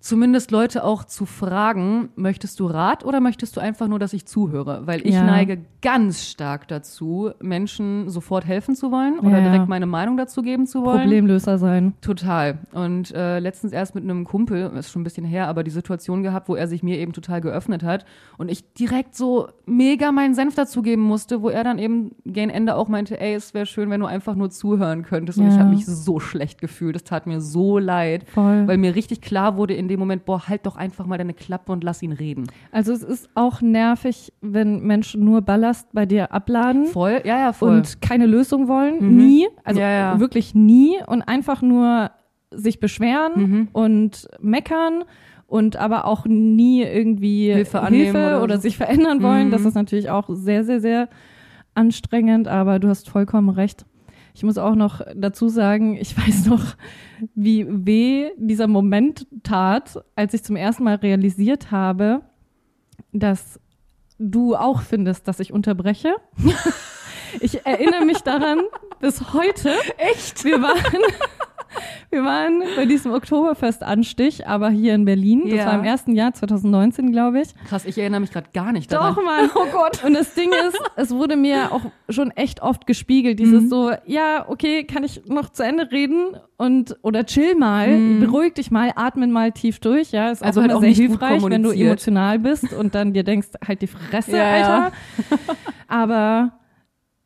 Zumindest Leute auch zu fragen, möchtest du Rat oder möchtest du einfach nur, dass ich zuhöre? Weil ich Ja. neige ganz stark dazu, Menschen sofort helfen zu wollen oder Ja, ja. direkt meine Meinung dazu geben zu wollen. Problemlöser sein. Total. Und äh, letztens erst mit einem Kumpel, ist schon ein bisschen her, aber die Situation gehabt, wo er sich mir eben total geöffnet hat und ich direkt so mega meinen Senf dazugeben musste, wo er dann eben gegen Ende auch meinte, ey, es wäre schön, wenn du einfach nur zuhören könntest. Und ich habe mich so schlecht gefühlt. Das tat mir so leid, Voll. weil mir richtig klar wurde in dem Moment, boah, halt doch einfach mal deine Klappe und lass ihn reden. Also es ist auch nervig, wenn Menschen nur Ballast bei dir abladen Voll, ja, ja, voll. und keine Lösung wollen. Mhm. Nie. Also Ja, ja. wirklich nie. Und einfach nur sich beschweren Mhm. und meckern und aber auch nie irgendwie Hilfe annehmen oder, oder sich verändern wollen. Mhm. Das ist natürlich auch sehr, sehr, sehr anstrengend, aber du hast vollkommen recht. Ich muss auch noch dazu sagen, ich weiß noch, wie weh dieser Moment tat, als ich zum ersten Mal realisiert habe, dass du auch findest, dass ich unterbreche. Ich erinnere mich daran bis heute. Echt? Wir waren, wir waren bei diesem Oktoberfest-Anstich, aber hier in Berlin. Das Ja. war im ersten Jahr, 2019, glaube ich. Krass, ich erinnere mich gerade gar nicht daran. Doch, Mann. Oh Gott. Und das Ding ist, es wurde mir auch schon echt oft gespiegelt, dieses Mhm. so, ja, okay, kann ich noch zu Ende reden und oder chill mal, beruhig dich mal, atmen mal tief durch, ja, ist Mhm. Also auch halt auch sehr hilfreich, wenn du emotional bist und dann dir denkst, halt die Fresse, Ja, ja. Alter. Aber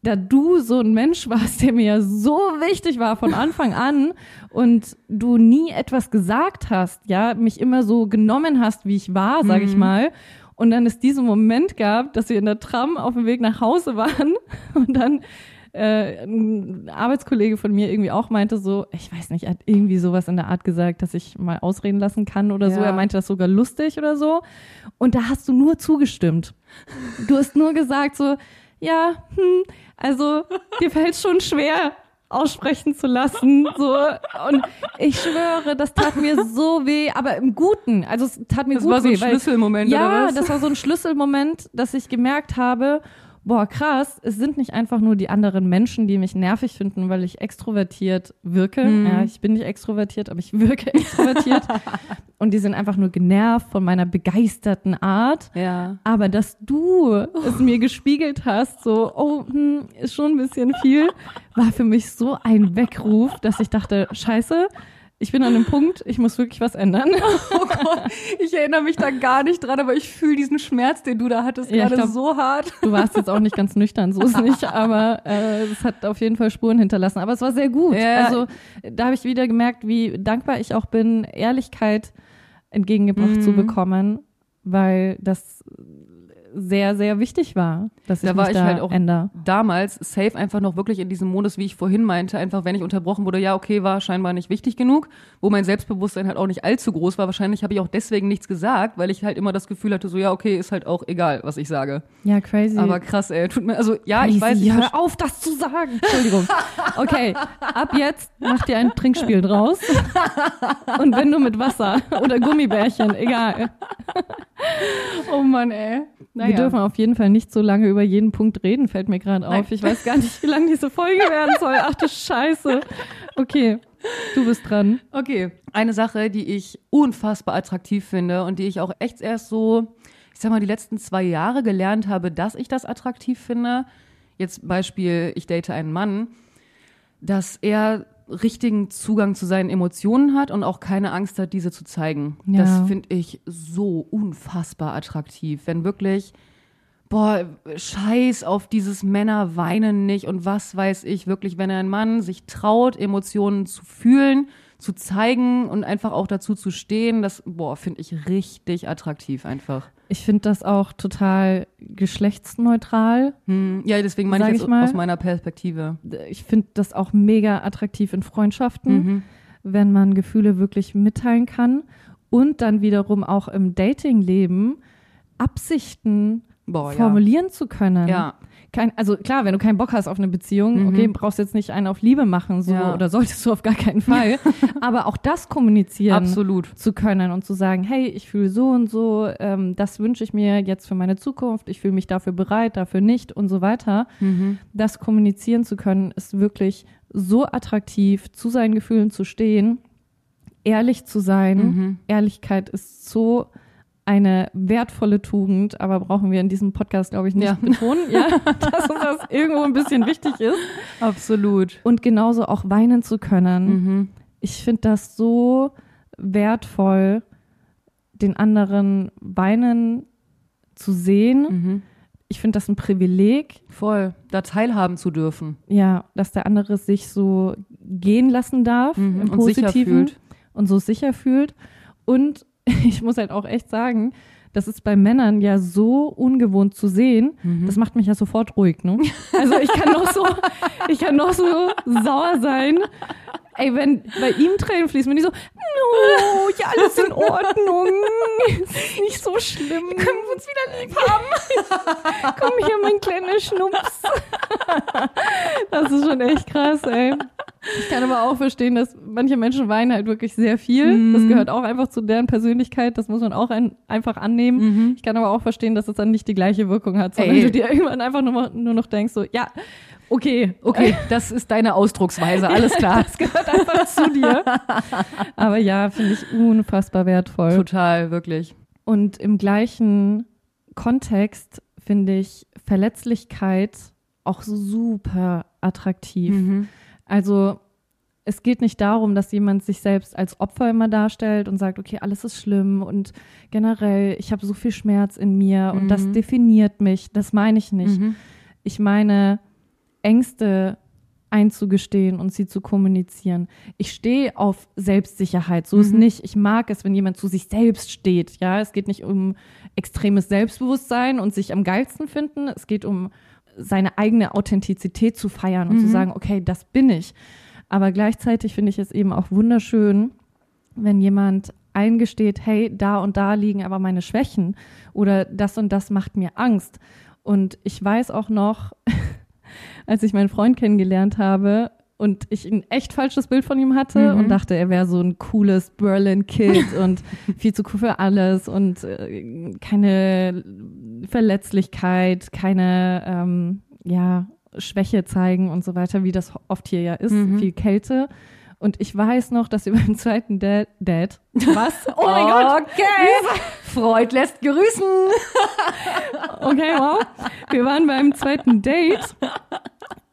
da du so ein Mensch warst, der mir so wichtig war von Anfang an und du nie etwas gesagt hast, ja, mich immer so genommen hast, wie ich war, sag Mhm. ich mal. Und dann es diesen Moment gab, dass wir in der Tram auf dem Weg nach Hause waren und dann äh, ein Arbeitskollege von mir irgendwie auch meinte so, ich weiß nicht, er hat irgendwie sowas in der Art gesagt, dass ich mal ausreden lassen kann oder so. Ja. Er meinte das sogar lustig oder so. Und da hast du nur zugestimmt. Du hast nur gesagt so, ja, hm, also dir fällt schon schwer aussprechen zu lassen, so und ich schwöre, das tat mir so weh, aber im Guten, also es tat mir Das gut war so ein weh, weil- Schlüsselmoment, ja, oder was? das war so ein Schlüsselmoment, dass ich gemerkt habe, boah, krass, es sind nicht einfach nur die anderen Menschen, die mich nervig finden, weil ich extrovertiert wirke. Mhm. Ja, ich bin nicht extrovertiert, aber ich wirke extrovertiert. Und die sind einfach nur genervt von meiner begeisterten Art. Ja. Aber dass du es mir gespiegelt hast, so, oh, hm, ist schon ein bisschen viel, war für mich so ein Weckruf, dass ich dachte, scheiße, ich bin an einem Punkt, ich muss wirklich was ändern. Oh Gott, ich erinnere mich da gar nicht dran, aber ich fühle diesen Schmerz, den du da hattest, Ja, gerade glaub, so hart. Du warst jetzt auch nicht ganz nüchtern, so ist nicht, aber äh, es hat auf jeden Fall Spuren hinterlassen. Aber es war sehr gut. Ja. Also da habe ich wieder gemerkt, wie dankbar ich auch bin, Ehrlichkeit entgegengebracht Mhm. zu bekommen, weil das sehr, sehr wichtig war, dass ich Da war mich ich da halt auch ändere. damals safe einfach noch wirklich in diesem Modus, wie ich vorhin meinte, einfach wenn ich unterbrochen wurde, ja, okay, war scheinbar nicht wichtig genug, wo mein Selbstbewusstsein halt auch nicht allzu groß war. Wahrscheinlich habe ich auch deswegen nichts gesagt, weil ich halt immer das Gefühl hatte, so ja, okay, ist halt auch egal, was ich sage. Ja, crazy. Aber krass, ey, tut mir, also ja, Crazy. ich weiß, ich hör auf, das zu sagen. Entschuldigung. Okay, ab jetzt mach dir ein Trinkspiel draus. Und wenn du mit Wasser oder Gummibärchen, egal. Oh Mann, ey. Wir dürfen auf jeden Fall nicht so lange über jeden Punkt reden, fällt mir gerade Nein. auf. Ich weiß gar nicht, wie lang diese Folge werden soll. Ach du Scheiße. Okay, du bist dran. Okay, eine Sache, die ich unfassbar attraktiv finde und die ich auch echt erst so, ich sag mal, die letzten zwei Jahre gelernt habe, dass ich das attraktiv finde. Jetzt Beispiel, ich date einen Mann, dass er richtigen Zugang zu seinen Emotionen hat und auch keine Angst hat, diese zu zeigen. Ja. Das finde ich so unfassbar attraktiv. Wenn wirklich, boah, scheiß auf dieses Männer weinen nicht und was weiß ich, wirklich, wenn ein Mann sich traut, Emotionen zu fühlen, zu zeigen und einfach auch dazu zu stehen, das, boah, finde ich richtig attraktiv einfach. Ich finde das auch total geschlechtsneutral. Hm, ja, deswegen meine ich ich mal. aus meiner Perspektive. Ich finde das auch mega attraktiv in Freundschaften, Mhm. wenn man Gefühle wirklich mitteilen kann und dann wiederum auch im Datingleben Absichten Boah, ja. formulieren zu können. Ja, Kein, also klar, wenn du keinen Bock hast auf eine Beziehung, Mhm. okay, brauchst jetzt nicht einen auf Liebe machen, so Ja. oder solltest du auf gar keinen Fall. Aber auch das kommunizieren absolut. zu können und zu sagen, hey, ich fühle so und so, ähm, das wünsche ich mir jetzt für meine Zukunft, ich fühle mich dafür bereit, dafür nicht und so weiter. Mhm. Das kommunizieren zu können, ist wirklich so attraktiv, zu seinen Gefühlen zu stehen, ehrlich zu sein. Mhm. Ehrlichkeit ist so eine wertvolle Tugend, aber brauchen wir in diesem Podcast, glaube ich, nicht Ja. betonen, ja, dass uns das irgendwo ein bisschen wichtig ist. Absolut. Und genauso auch weinen zu können. Mhm. Ich finde das so wertvoll, den anderen weinen zu sehen. Mhm. Ich finde das ein Privileg, Voll, da teilhaben zu dürfen. ja, dass der andere sich so gehen lassen darf Mhm. im Und Positiven und so sicher fühlt. Und ich muss halt auch echt sagen, das ist bei Männern ja so ungewohnt zu sehen. Mhm. Das macht mich ja sofort ruhig, ne? Also ich kann noch so, ich kann noch so sauer sein. Ey, wenn bei ihm Tränen fließen, wenn die so, no, ja, alles in Ordnung. Ist nicht so schlimm. Können wir uns wieder lieb haben? Komm hier, mein kleiner Schnups. Das ist schon echt krass, ey. Ich kann aber auch verstehen, dass manche Menschen weinen halt wirklich sehr viel. Das gehört auch einfach zu deren Persönlichkeit. Das muss man auch ein, einfach annehmen. Ich kann aber auch verstehen, dass es dann nicht die gleiche Wirkung hat, sondern Ey. du dir irgendwann einfach nur, nur noch denkst, so, ja, okay, Okay, das ist deine Ausdrucksweise, alles klar. das gehört einfach zu dir. Aber ja, finde ich unfassbar wertvoll. Total, wirklich. Und im gleichen Kontext finde ich Verletzlichkeit auch super attraktiv. Mhm. Also es geht nicht darum, dass jemand sich selbst als Opfer immer darstellt und sagt, okay, alles ist schlimm und generell, ich habe so viel Schmerz in mir und das Mhm. definiert mich. Das meine ich nicht. Mhm. Ich meine, Ängste einzugestehen und sie zu kommunizieren. Ich stehe auf Selbstsicherheit, so ist Mhm. nicht. Ich mag es, wenn jemand zu sich selbst steht. Ja, es geht nicht um extremes Selbstbewusstsein und sich am geilsten finden. Es geht um seine eigene Authentizität zu feiern und zu Mhm. sagen, okay, das bin ich. Aber gleichzeitig finde ich es eben auch wunderschön, wenn jemand eingesteht, hey, da und da liegen aber meine Schwächen oder das und das macht mir Angst. Und ich weiß auch noch, als ich meinen Freund kennengelernt habe und ich ein echt falsches Bild von ihm hatte Mhm. und dachte, er wäre so ein cooles Berlin-Kid und viel zu cool für alles und äh, keine Verletzlichkeit, keine ähm, ja, Schwäche zeigen und so weiter, wie das oft hier ja ist, Mhm. viel Kälte. Und ich weiß noch, dass wir beim zweiten Dad, Dad was? Oh mein Gott! Okay. Freud lässt grüßen. Okay, wow. Wir waren beim zweiten Date.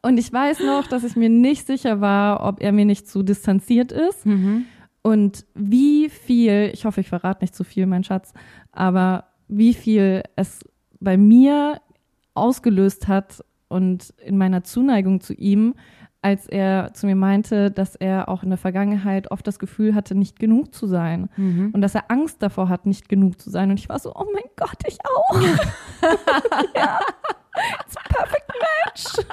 Und ich weiß noch, dass ich mir nicht sicher war, ob er mir nicht zu distanziert ist. Mhm. Und wie viel, ich hoffe, ich verrate nicht zu viel, mein Schatz, aber wie viel es bei mir ausgelöst hat und in meiner Zuneigung zu ihm, als er zu mir meinte, dass er auch in der Vergangenheit oft das Gefühl hatte, nicht genug zu sein. Mhm. Und dass er Angst davor hat, nicht genug zu sein. Und ich war so, oh mein Gott, ich auch. ja, it's a perfect match.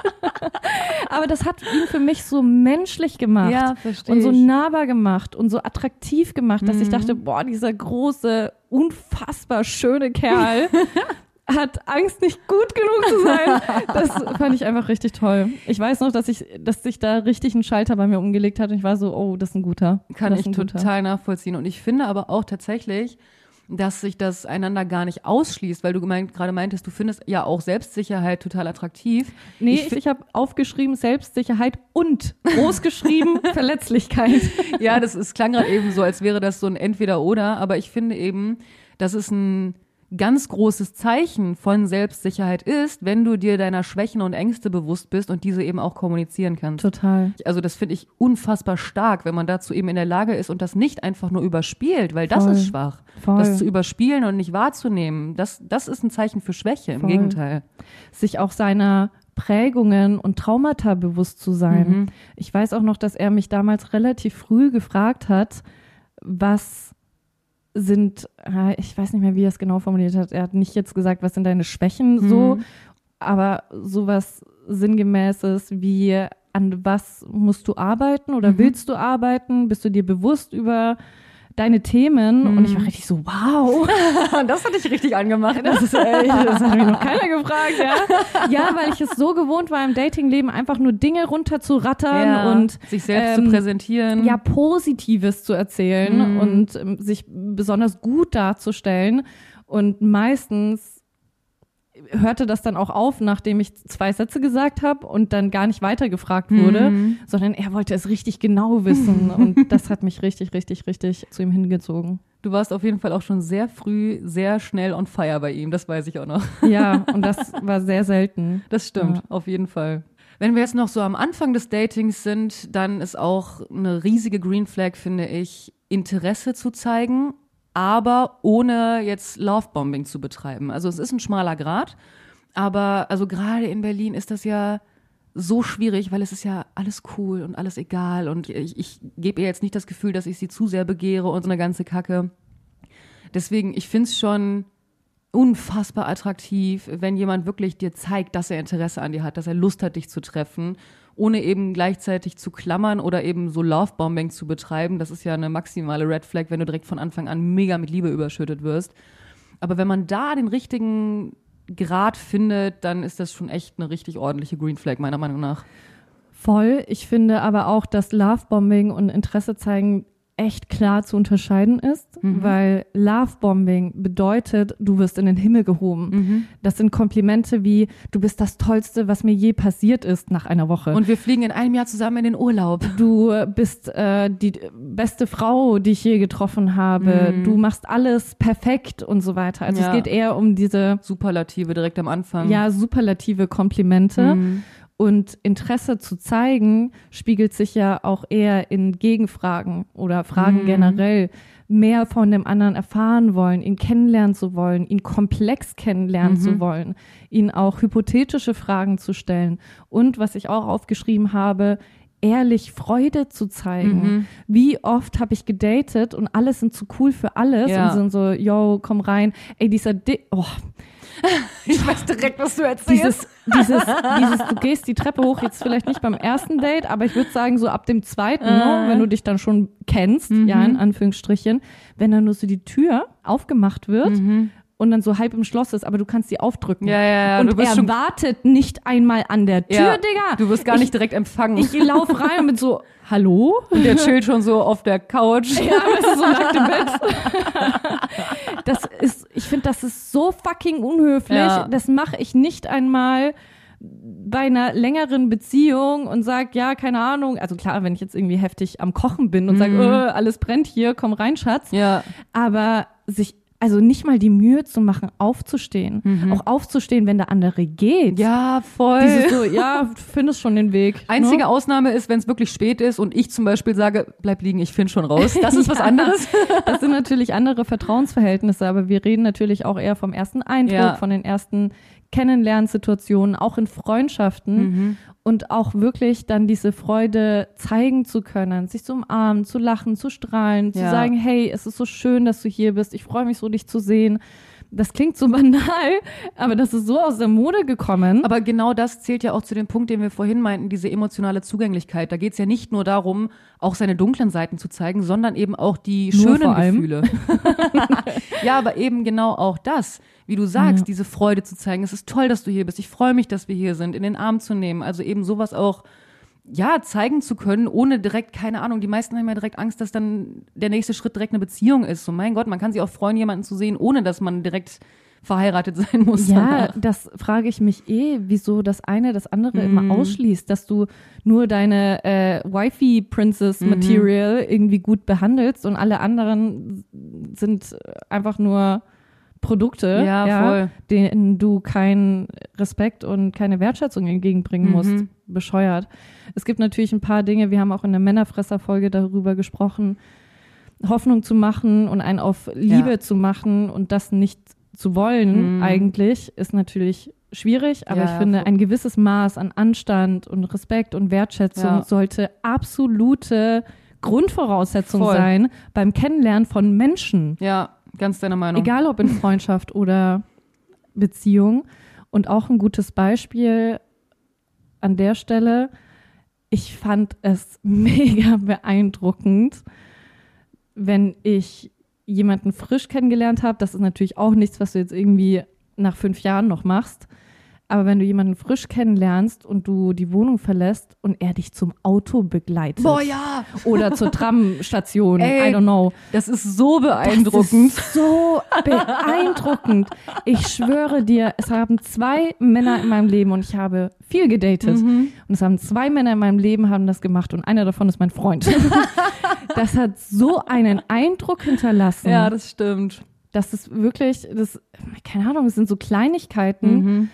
Aber das hat ihn für mich so menschlich gemacht. Ja, verstehe Und so ich. nahbar gemacht und so attraktiv gemacht, dass ich Mhm. dachte, boah, dieser große, unfassbar schöne Kerl hat Angst, nicht gut genug zu sein. Das fand ich einfach richtig toll. Ich weiß noch, dass ich, dass sich da richtig ein Schalter bei mir umgelegt hat und ich war so, oh, das ist ein guter. Kann ich ein guter. total nachvollziehen. Und ich finde aber auch tatsächlich, dass sich das einander gar nicht ausschließt, weil du gemeint, gerade meintest, du findest ja auch Selbstsicherheit total attraktiv. Nee, Ich ich, habe aufgeschrieben Selbstsicherheit und großgeschrieben Verletzlichkeit. Ja, das ist, klang gerade eben so, als wäre das so ein Entweder-Oder, aber ich finde eben, dass es ein ganz großes Zeichen von Selbstsicherheit ist, wenn du dir deiner Schwächen und Ängste bewusst bist und diese eben auch kommunizieren kannst. Total. Also das finde ich unfassbar stark, wenn man dazu eben in der Lage ist und das nicht einfach nur überspielt, weil das Voll. ist schwach. Voll. Das zu überspielen und nicht wahrzunehmen, das, das ist ein Zeichen für Schwäche, im Voll. Gegenteil. sich auch seiner Prägungen und Traumata bewusst zu sein. Mhm. Ich weiß auch noch, dass er mich damals relativ früh gefragt hat, was sind, äh, ich weiß nicht mehr, wie er es genau formuliert hat. Er hat nicht jetzt gesagt, was sind deine Schwächen so, Mhm. aber sowas sinngemäßes wie an was musst du arbeiten oder Mhm. willst du arbeiten? Bist du dir bewusst über deine Themen? Und ich war Mhm. richtig so, wow. das hat dich richtig angemacht. Das, ist, äh, das hat mich noch keiner gefragt, ja. Ja, weil ich es so gewohnt war, im Datingleben einfach nur Dinge runterzurattern Ja, und sich selbst ähm, zu präsentieren. ja, Positives zu erzählen Mhm. und ähm, sich besonders gut darzustellen. Und meistens hörte das dann auch auf, nachdem ich zwei Sätze gesagt habe und dann gar nicht weiter gefragt wurde, Mhm. sondern er wollte es richtig genau wissen. und das hat mich richtig, richtig, richtig zu ihm hingezogen. Du warst auf jeden Fall auch schon sehr früh, sehr schnell on fire bei ihm, das weiß ich auch noch. Ja, und das war sehr selten. Das stimmt, Ja. auf jeden Fall. Wenn wir jetzt noch so am Anfang des Datings sind, dann ist auch eine riesige Green Flag, finde ich, Interesse zu zeigen, aber ohne jetzt Lovebombing zu betreiben. Also es ist ein schmaler Grad, aber also gerade in Berlin ist das ja so schwierig, weil es ist ja alles cool und alles egal und ich, ich gebe ihr jetzt nicht das Gefühl, dass ich sie zu sehr begehre und so eine ganze Kacke. Deswegen, ich finde es schon unfassbar attraktiv, wenn jemand wirklich dir zeigt, dass er Interesse an dir hat, dass er Lust hat, dich zu treffen, ohne eben gleichzeitig zu klammern oder eben so Lovebombing zu betreiben. Das ist ja eine maximale Red Flag, wenn du direkt von Anfang an mega mit Liebe überschüttet wirst. Aber wenn man da den richtigen Grad findet, dann ist das schon echt eine richtig ordentliche Green Flag, meiner Meinung nach. Voll. Ich finde aber auch, dass Lovebombing und Interesse zeigen echt klar zu unterscheiden ist, Mhm. weil Lovebombing bedeutet, du wirst in den Himmel gehoben. Mhm. Das sind Komplimente wie, du bist das Tollste, was mir je passiert ist nach einer Woche. Und wir fliegen in einem Jahr zusammen in den Urlaub. du bist äh, die beste Frau, die ich je getroffen habe. Mhm. Du machst alles perfekt und so weiter. Also Ja. es geht eher um diese Superlative direkt am Anfang. ja superlative Komplimente. Und Interesse zu zeigen, spiegelt sich ja auch eher in Gegenfragen oder Fragen Mhm. generell. Mehr von dem anderen erfahren wollen, ihn kennenlernen zu wollen, ihn komplex kennenlernen Mhm. zu wollen, ihn auch hypothetische Fragen zu stellen. Und was ich auch aufgeschrieben habe, ehrlich Freude zu zeigen. Mhm. Wie oft habe ich gedatet und alles sind zu cool für alles Ja. und sind so, yo, komm rein. Ey, dieser Di oh, Ich weiß direkt, was du erzählst. dieses, dieses, dieses, du gehst die Treppe hoch, jetzt vielleicht nicht beim ersten Date, aber ich würde sagen, so ab dem zweiten, ne, Äh. wenn du dich dann schon kennst, Mhm. ja, in Anführungsstrichen, wenn dann nur so die Tür aufgemacht wird und dann so halb im Schloss ist, aber du kannst sie aufdrücken. Ja, ja, ja. Und er wartet nicht einmal an der Tür, ja, Digga. Du wirst gar nicht direkt empfangen. Ich laufe rein und bin so, hallo? Und der chillt schon so auf der Couch. Ja, weißt du, so nackt im Bett. Das ist, ich finde, das ist so fucking unhöflich. Ja. Das mache ich nicht einmal bei einer längeren Beziehung und sag, ja, keine Ahnung. Also klar, wenn ich jetzt irgendwie heftig am Kochen bin und sag, Mhm. äh, alles brennt hier, komm rein, Schatz. Ja. Aber sich also nicht mal die Mühe zu machen, aufzustehen. Auch aufzustehen, wenn der andere geht. Ja, voll. Dieses so, ja, du findest schon den Weg. Einzige ne? Ausnahme ist, wenn es wirklich spät ist und ich zum Beispiel sage, bleib liegen, ich finde schon raus. Das ist was anderes. Das sind natürlich andere Vertrauensverhältnisse, aber wir reden natürlich auch eher vom ersten Eindruck, Ja. von den ersten Kennenlernsituationen, auch in Freundschaften und auch wirklich dann diese Freude zeigen zu können, sich zu umarmen, zu lachen, zu strahlen, zu Ja. sagen, hey, es ist so schön, dass du hier bist, ich freue mich so, dich zu sehen. Das klingt so banal, aber das ist so aus der Mode gekommen. Aber genau das zählt ja auch zu dem Punkt, den wir vorhin meinten, diese emotionale Zugänglichkeit. Da geht es ja nicht nur darum, auch seine dunklen Seiten zu zeigen, sondern eben auch die Nur schönen. Gefühle. ja, aber eben genau auch das, wie du sagst, diese Freude zu zeigen. Es ist toll, dass du hier bist. Ich freue mich, dass wir hier sind, in den Arm zu nehmen. Also eben sowas auch ja, zeigen zu können, ohne direkt, keine Ahnung, die meisten haben ja direkt Angst, dass dann der nächste Schritt direkt eine Beziehung ist. So, mein Gott, man kann sich auch freuen, jemanden zu sehen, ohne dass man direkt verheiratet sein muss. Ja, danach. das frage ich mich eh, wieso das eine das andere Mhm. immer ausschließt, dass du nur deine äh, Wifi-Princess-Material Mhm. irgendwie gut behandelst und alle anderen sind einfach nur Produkte, Ja, voll. denen du keinen Respekt und keine Wertschätzung entgegenbringen musst. Mhm. Bescheuert. Es gibt natürlich ein paar Dinge, wir haben auch in der Männerfresser-Folge darüber gesprochen, Hoffnung zu machen und einen auf Liebe Ja. zu machen und das nicht zu wollen Mhm. eigentlich ist natürlich schwierig, aber Ja, ich finde, voll. ein gewisses Maß an Anstand und Respekt und Wertschätzung Ja. sollte absolute Grundvoraussetzung Voll. sein beim Kennenlernen von Menschen. Ja, ganz deiner Meinung. Egal ob in Freundschaft oder Beziehung. Und auch ein gutes Beispiel an der Stelle. Ich fand es mega beeindruckend, wenn ich jemanden frisch kennengelernt habe. Das ist natürlich auch nichts, was du jetzt irgendwie nach fünf Jahren noch machst. Aber wenn du jemanden frisch kennenlernst und du die Wohnung verlässt und er dich zum Auto begleitet Boah, ja. oder zur Tramstation, Ey, I don't know. Das ist so beeindruckend. Das ist so beeindruckend. Ich schwöre dir, es haben zwei Männer in meinem Leben und ich habe viel gedatet. Mhm. Und es haben zwei Männer in meinem Leben haben das gemacht und einer davon ist mein Freund. Das hat so einen Eindruck hinterlassen. Ja, das stimmt. Das ist wirklich, das, keine Ahnung, es sind so Kleinigkeiten. Mhm.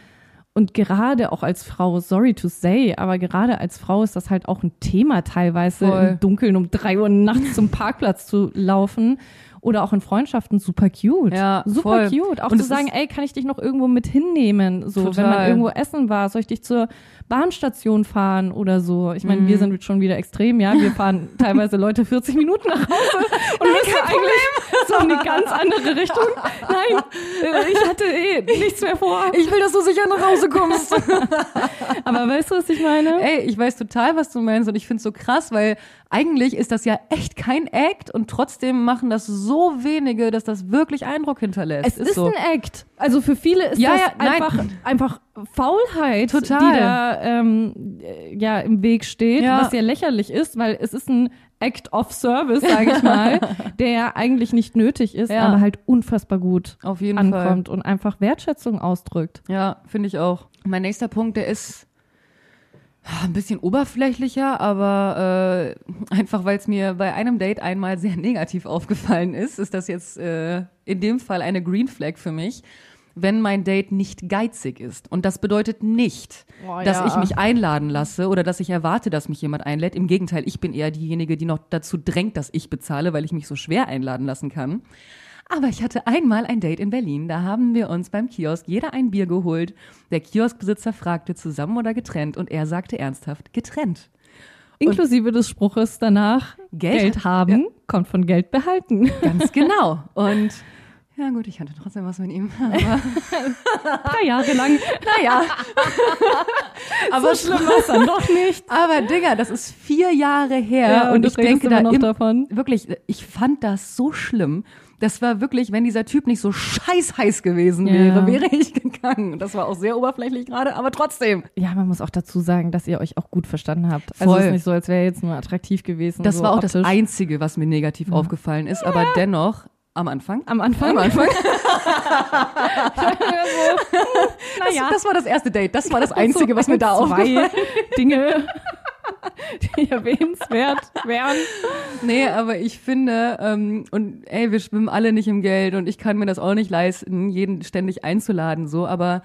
Und gerade auch als Frau, sorry to say, aber gerade als Frau ist das halt auch ein Thema teilweise, Voll. im Dunkeln um drei Uhr nachts zum Parkplatz zu laufen. Oder auch in Freundschaften super cute. Ja, super voll. cute. Auch Und zu sagen, ey, kann ich dich noch irgendwo mit hinnehmen? So, wenn man Total. irgendwo essen war, soll ich dich zur Bahnstation fahren oder so? Ich meine, Mhm. wir sind schon wieder extrem, ja. Wir fahren teilweise Leute 40 Minuten nach Hause und müssen eigentlich so in eine ganz andere Richtung. Nein, äh, ich hatte eh nichts mehr vor. Ich will, dass du sicher nach Hause kommst. Aber weißt du, was ich meine? Ey, ich weiß total, was du meinst und ich find's so krass, weil eigentlich ist das ja echt kein Act und trotzdem machen das so wenige, dass das wirklich Eindruck hinterlässt. Es ist, so. ein Act. Also für viele ist Ja, das ja, nein. einfach, einfach Faulheit, Total. die da ähm, äh, ja, im Weg steht, Ja. was ja lächerlich ist, weil es ist ein Act of Service, sage ich mal, der ja eigentlich nicht nötig ist, Ja. aber halt unfassbar gut Auf jeden ankommt und einfach Wertschätzung ausdrückt. Ja, finde ich auch. Mein nächster Punkt, der ist ah, ein bisschen oberflächlicher, aber äh, einfach weil es mir bei einem Date einmal sehr negativ aufgefallen ist, ist das jetzt äh, in dem Fall eine Green Flag für mich, wenn mein Date nicht geizig ist. Und das bedeutet nicht, Oh, dass ja. ich mich einladen lasse oder dass ich erwarte, dass mich jemand einlädt. Im Gegenteil, ich bin eher diejenige, die noch dazu drängt, dass ich bezahle, weil ich mich so schwer einladen lassen kann. Aber ich hatte einmal ein Date in Berlin. Da haben wir uns beim Kiosk jeder ein Bier geholt. Der Kioskbesitzer fragte, zusammen oder getrennt? Und er sagte ernsthaft, getrennt. Inklusive des Spruches danach, Geld- Geld, haben kommt von Geld behalten. Ganz genau. Und ja gut, ich hatte trotzdem was mit ihm. Aber Drei Jahre lang. naja. aber so schlimm war es dann doch nicht. Aber Digga, das ist vier Jahre her und du ich denke da im, davon. wirklich, ich fand das so schlimm. Das war wirklich, wenn dieser Typ nicht so scheiß heiß gewesen wäre, Ja. wäre ich gegangen. Das war auch sehr oberflächlich gerade, aber trotzdem. Ja, man muss auch dazu sagen, dass ihr euch auch gut verstanden habt. Also Voll. es ist nicht so, als wäre er jetzt nur attraktiv gewesen. Das so war auch das optisch. Einzige, was mir negativ aufgefallen ist, aber dennoch am Anfang. Am Anfang. Am Anfang. naja. Das war das erste Date. Das war das Einzige, was mir da zwei aufgefallen Dinge, erwähnenswert wären. Nee, aber ich finde, ähm, und ey, wir schwimmen alle nicht im Geld und ich kann mir das auch nicht leisten, jeden ständig einzuladen, so, aber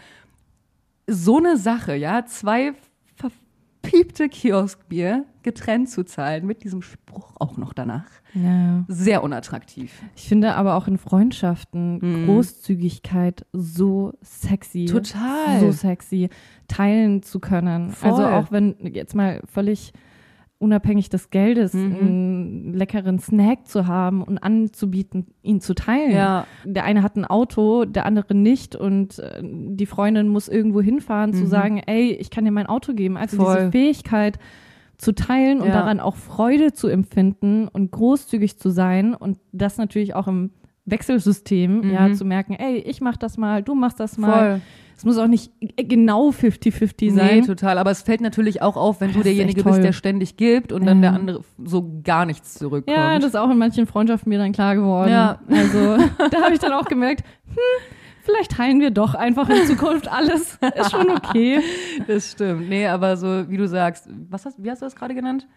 so eine Sache, ja, zwei verpiepte Kioskbier getrennt zu zahlen, mit diesem Spruch auch noch danach. Ja. Sehr unattraktiv. Ich finde aber auch in Freundschaften Mhm. Großzügigkeit so sexy. Total. So sexy. Teilen zu können. Voll. Also auch wenn jetzt mal völlig unabhängig des Geldes Mhm. einen leckeren Snack zu haben und anzubieten, ihn zu teilen. Ja. Der eine hat ein Auto, der andere nicht und äh, die Freundin muss irgendwo hinfahren, zu Mhm. sagen, ey, ich kann dir mein Auto geben. Also Voll. diese Fähigkeit zu teilen und Ja. daran auch Freude zu empfinden und großzügig zu sein und das natürlich auch im Wechselsystem, Mhm. ja, zu merken, ey, ich mach das mal, du machst das mal. Voll. Es muss auch nicht genau 50-50 Nee, sein. total. Aber es fällt natürlich auch auf, wenn Das du derjenige bist, der ständig gibt und dann Ja. der andere so gar nichts zurückkommt. Ja, das ist auch in manchen Freundschaften mir dann klar geworden. Ja. Also da habe ich dann auch gemerkt, hm, vielleicht teilen wir doch einfach in Zukunft alles. Ist schon okay. das stimmt. Nee, aber so, wie du sagst, was hast, wie hast du das gerade genannt?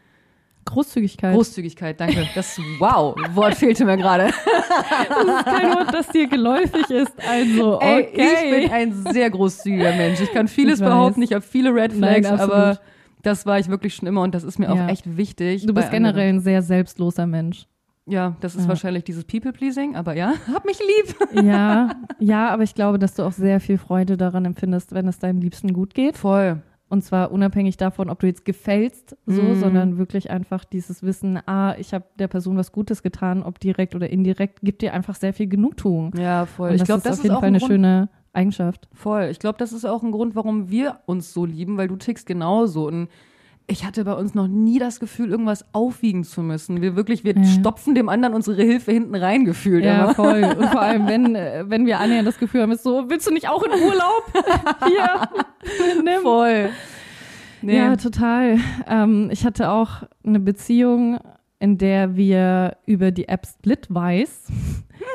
Großzügigkeit. Großzügigkeit, danke. Das, wow, Wort fehlte mir gerade. das ist kein Wort, das dir geläufig ist. Also, Ey, okay. ich bin ein sehr großzügiger Mensch. Ich kann vieles Ich behaupten, ich habe viele Red Nein, Flags, absolut. aber das war ich wirklich schon immer und das ist mir Ja. auch echt wichtig. du bist bei anderen. generell ein sehr selbstloser Mensch. Ja, das ist Ja. wahrscheinlich dieses People-Pleasing, aber ja, hab mich lieb. Ja, ja, aber ich glaube, dass du auch sehr viel Freude daran empfindest, wenn es deinem Liebsten gut geht. Voll. Und zwar unabhängig davon, ob du jetzt gefällst, so, Mhm. sondern wirklich einfach dieses Wissen, ah, ich habe der Person was Gutes getan, ob direkt oder indirekt, gibt dir einfach sehr viel Genugtuung. Ja, voll. Und ich das glaube, ist das auf ist jeden auch Fall ein eine Grund, schöne Eigenschaft. Voll. Ich glaube, das ist auch ein Grund, warum wir uns so lieben, weil du tickst genauso. Und ich hatte bei uns noch nie das Gefühl, irgendwas aufwiegen zu müssen. Wir wirklich, wir Ja. stopfen dem anderen unsere Hilfe hinten rein gefühlt. Ja, immer. voll. Und vor allem, wenn, äh, wenn wir annähernd das Gefühl haben, ist so, willst du nicht auch in Urlaub? Hier, nimm. Voll. Nee. Ja, total. Ähm, ich hatte auch eine Beziehung, in der wir über die App Splitwise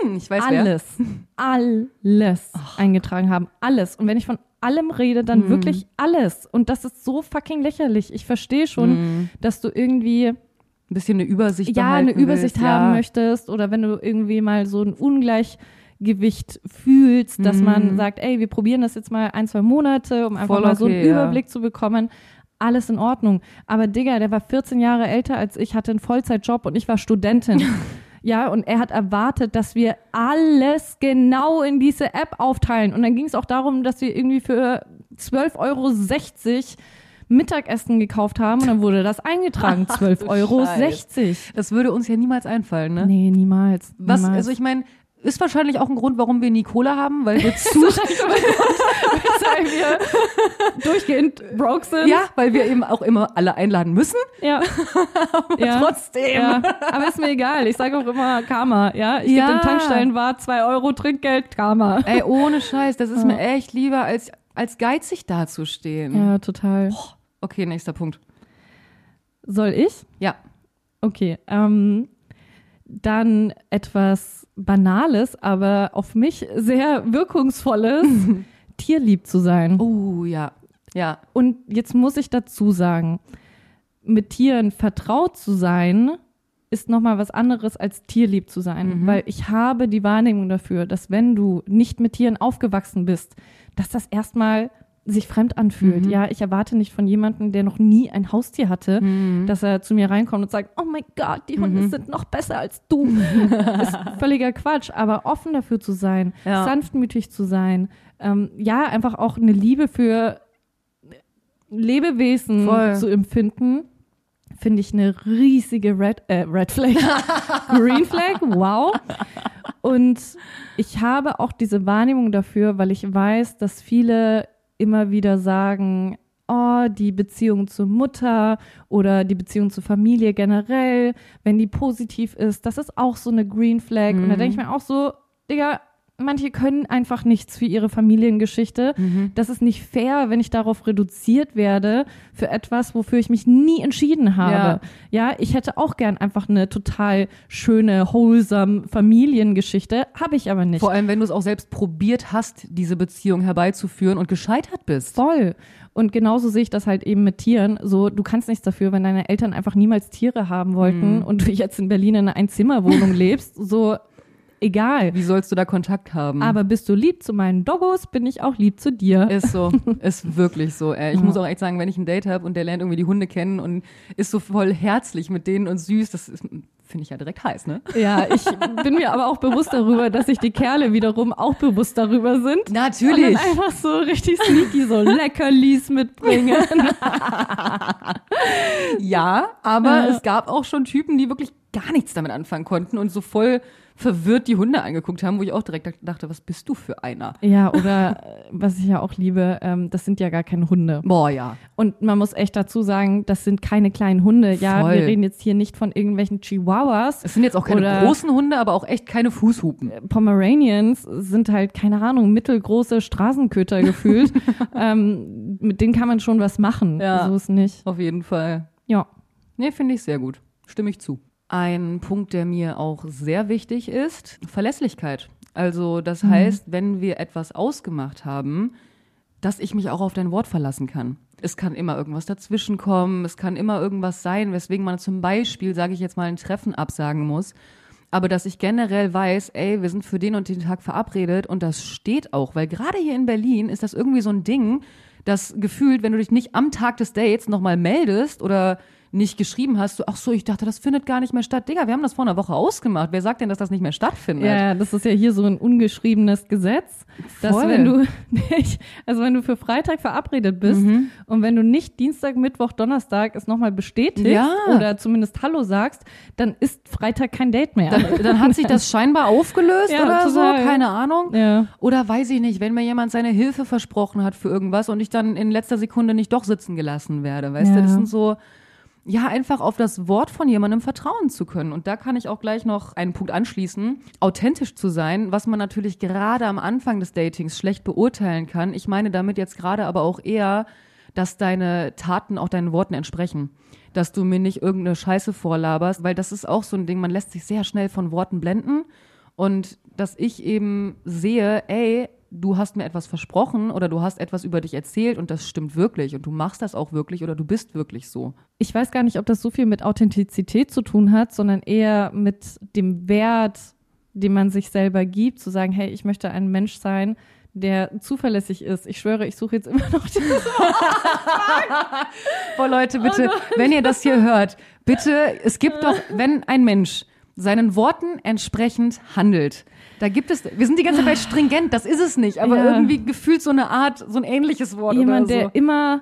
hm, ich weiß wer. alles, alles eingetragen haben. Alles. Und wenn ich von allem rede, dann Mhm. wirklich alles. Und das ist so fucking lächerlich. Ich verstehe schon, Mhm. dass du irgendwie Ein bisschen eine Übersicht ja eine Übersicht willst. haben ja. möchtest oder wenn du irgendwie mal so ein Ungleichgewicht fühlst, dass Mhm. man sagt, ey, wir probieren das jetzt mal ein, zwei Monate, um einfach Voll mal so einen okay, ja. Überblick zu bekommen. Alles in Ordnung. Aber Digga, der war 14 Jahre älter als ich, hatte einen Vollzeitjob und ich war Studentin. Ja, und er hat erwartet, dass wir alles genau in diese App aufteilen. Und dann ging es auch darum, dass wir irgendwie für 12,60 Euro Mittagessen gekauft haben und dann wurde das eingetragen. Ach, 12,60 du Euro. Das würde uns ja niemals einfallen, ne? Nee, niemals. Was, niemals. also ich meine, ist wahrscheinlich auch ein Grund, warum wir nie Cola haben, weil wir zu, weil wir durchgehend broke sind. ja, weil wir eben auch immer alle einladen müssen. ja. ja. Trotzdem. Ja, aber ist mir egal. Ich sage auch immer Karma. Ja, ich Ja. gebe dem Tankstellenwart zwei Euro Trinkgeld, Karma. Ey, ohne Scheiß, das ist mir echt lieber, als, als geizig dazustehen. Ja, total. Okay, nächster Punkt. Soll ich? Ja. Okay. Ähm, dann etwas Banales, aber auf mich sehr wirkungsvolles, tierlieb zu sein. Oh, ja. Ja. Und jetzt muss ich dazu sagen, mit Tieren vertraut zu sein, ist nochmal was anderes als tierlieb zu sein. Mhm. Weil ich habe die Wahrnehmung dafür, dass wenn du nicht mit Tieren aufgewachsen bist, dass das erstmal sich fremd anfühlt. Mhm. Ja, ich erwarte nicht von jemandem, der noch nie ein Haustier hatte, Mhm. dass er zu mir reinkommt und sagt, oh mein Gott, die Hunde Mhm. sind noch besser als du. ist völliger Quatsch, aber offen dafür zu sein, Ja. sanftmütig zu sein, ähm, ja, einfach auch eine Liebe für Lebewesen Voll. zu empfinden, finde ich eine riesige Red, äh, Red Flag, Green Flag, wow. Und ich habe auch diese Wahrnehmung dafür, weil ich weiß, dass viele immer wieder sagen, oh, die Beziehung zur Mutter oder die Beziehung zur Familie generell, wenn die positiv ist, das ist auch so eine Green Flag. Und da Mhm. denke ich mir auch so, Digga, manche können einfach nichts für ihre Familiengeschichte. Mhm. Das ist nicht fair, wenn ich darauf reduziert werde für etwas, wofür ich mich nie entschieden habe. Ja, ich hätte auch gern einfach eine total schöne, wholesome Familiengeschichte, habe ich aber nicht. Vor allem, wenn du es auch selbst probiert hast, diese Beziehung herbeizuführen und gescheitert bist. Voll. Und genauso sehe ich das halt eben mit Tieren. So, du kannst nichts dafür, wenn deine Eltern einfach niemals Tiere haben wollten Mhm. und du jetzt in Berlin in einer Einzimmerwohnung lebst. So, egal. Wie sollst du da Kontakt haben? Aber bist du lieb zu meinen Doggos, bin ich auch lieb zu dir. Ist so, ist wirklich so. Ey. Ich Ja. muss auch echt sagen, wenn ich ein Date habe und der lernt irgendwie die Hunde kennen und ist so voll herzlich mit denen und süß, das ist- finde ich ja direkt heiß, ne? Ja, ich bin mir aber auch bewusst darüber, dass sich die Kerle wiederum auch bewusst darüber sind. Und Natürlich. dann einfach so richtig sneaky so Leckerlis mitbringen. Ja, aber Ja. es gab auch schon Typen, die wirklich gar nichts damit anfangen konnten und so voll verwirrt die Hunde angeguckt haben, wo ich auch direkt dachte, was bist du für einer? Ja, oder äh, was ich ja auch liebe, ähm, das sind ja gar keine Hunde. Boah, ja. Und man muss echt dazu sagen, das sind keine kleinen Hunde. Ja, Voll. wir reden jetzt hier nicht von irgendwelchen Chihuahuas. Es sind jetzt auch keine großen Hunde, aber auch echt keine Fußhupen. Pomeranians sind halt, keine Ahnung, mittelgroße Straßenköter gefühlt. ähm, mit denen kann man schon was machen. Ja. So ist nicht. Auf jeden Fall. Ja. Nee, finde ich sehr gut. Stimme ich zu. Ein Punkt, der mir auch sehr wichtig ist, Verlässlichkeit. Also das heißt, wenn wir etwas ausgemacht haben, dass ich mich auch auf dein Wort verlassen kann. Es kann immer irgendwas dazwischenkommen, es kann immer irgendwas sein, weswegen man zum Beispiel, sage ich jetzt mal, ein Treffen absagen muss. Aber dass ich generell weiß, ey, wir sind für den und den Tag verabredet und das steht auch, weil gerade hier in Berlin ist das irgendwie so ein Ding, das gefühlt, wenn du dich nicht am Tag des Dates nochmal meldest oder nicht geschrieben hast, so, ach so, ich dachte, das findet gar nicht mehr statt. Digga, wir haben das vor einer Woche ausgemacht. Wer sagt denn, dass das nicht mehr stattfindet? Ja, das ist ja hier so ein ungeschriebenes Gesetz, dass Voll. wenn du nicht, also wenn du für Freitag verabredet bist Mhm. und wenn du nicht Dienstag, Mittwoch, Donnerstag es nochmal bestätigst Ja. oder zumindest Hallo sagst, dann ist Freitag kein Date mehr. Dann, dann hat sich das scheinbar aufgelöst Ja, oder total. so, keine Ahnung. ja. Oder weiß ich nicht, wenn mir jemand seine Hilfe versprochen hat für irgendwas und ich dann in letzter Sekunde nicht doch sitzen gelassen werde. Weißt du, das sind so, ja, einfach auf das Wort von jemandem vertrauen zu können. Und da kann ich auch gleich noch einen Punkt anschließen, authentisch zu sein, was man natürlich gerade am Anfang des Datings schlecht beurteilen kann. Ich meine damit jetzt gerade aber auch eher, dass deine Taten auch deinen Worten entsprechen. Dass du mir nicht irgendeine Scheiße vorlaberst, weil das ist auch so ein Ding, man lässt sich sehr schnell von Worten blenden. Und dass ich eben sehe, ey, du hast mir etwas versprochen oder du hast etwas über dich erzählt und das stimmt wirklich und du machst das auch wirklich oder du bist wirklich so. Ich weiß gar nicht, ob das so viel mit Authentizität zu tun hat, sondern eher mit dem Wert, den man sich selber gibt, zu sagen, hey, ich möchte ein Mensch sein, der zuverlässig ist. Ich schwöre, ich suche jetzt immer noch die Boah, Leute, bitte, wenn ihr das hier hört, bitte, es gibt doch, wenn ein Mensch seinen Worten entsprechend handelt, da gibt es, wir sind die ganze Zeit bei stringent, das ist es nicht, aber Ja. irgendwie gefühlt so eine Art, so ein ähnliches Wort jemand, oder so. der immer,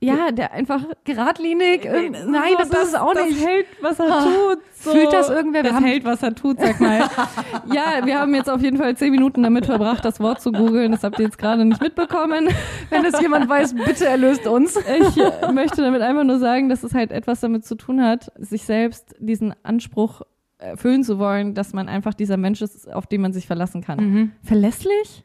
ja, der einfach Geradlinig, äh, nein, so, das, ist es auch das nicht. hält, was er Ah, tut. So. fühlt das irgendwer? Das hält, was er tut, sag mal. ja, wir haben jetzt auf jeden Fall zehn Minuten damit verbracht, das Wort zu googeln. Das habt ihr jetzt gerade nicht mitbekommen. Wenn es jemand weiß, bitte erlöst uns. Ich äh, möchte damit einfach nur sagen, dass es halt etwas damit zu tun hat, sich selbst diesen Anspruch erfüllen zu wollen, dass man einfach dieser Mensch ist, auf den man sich verlassen kann. Verlässlich?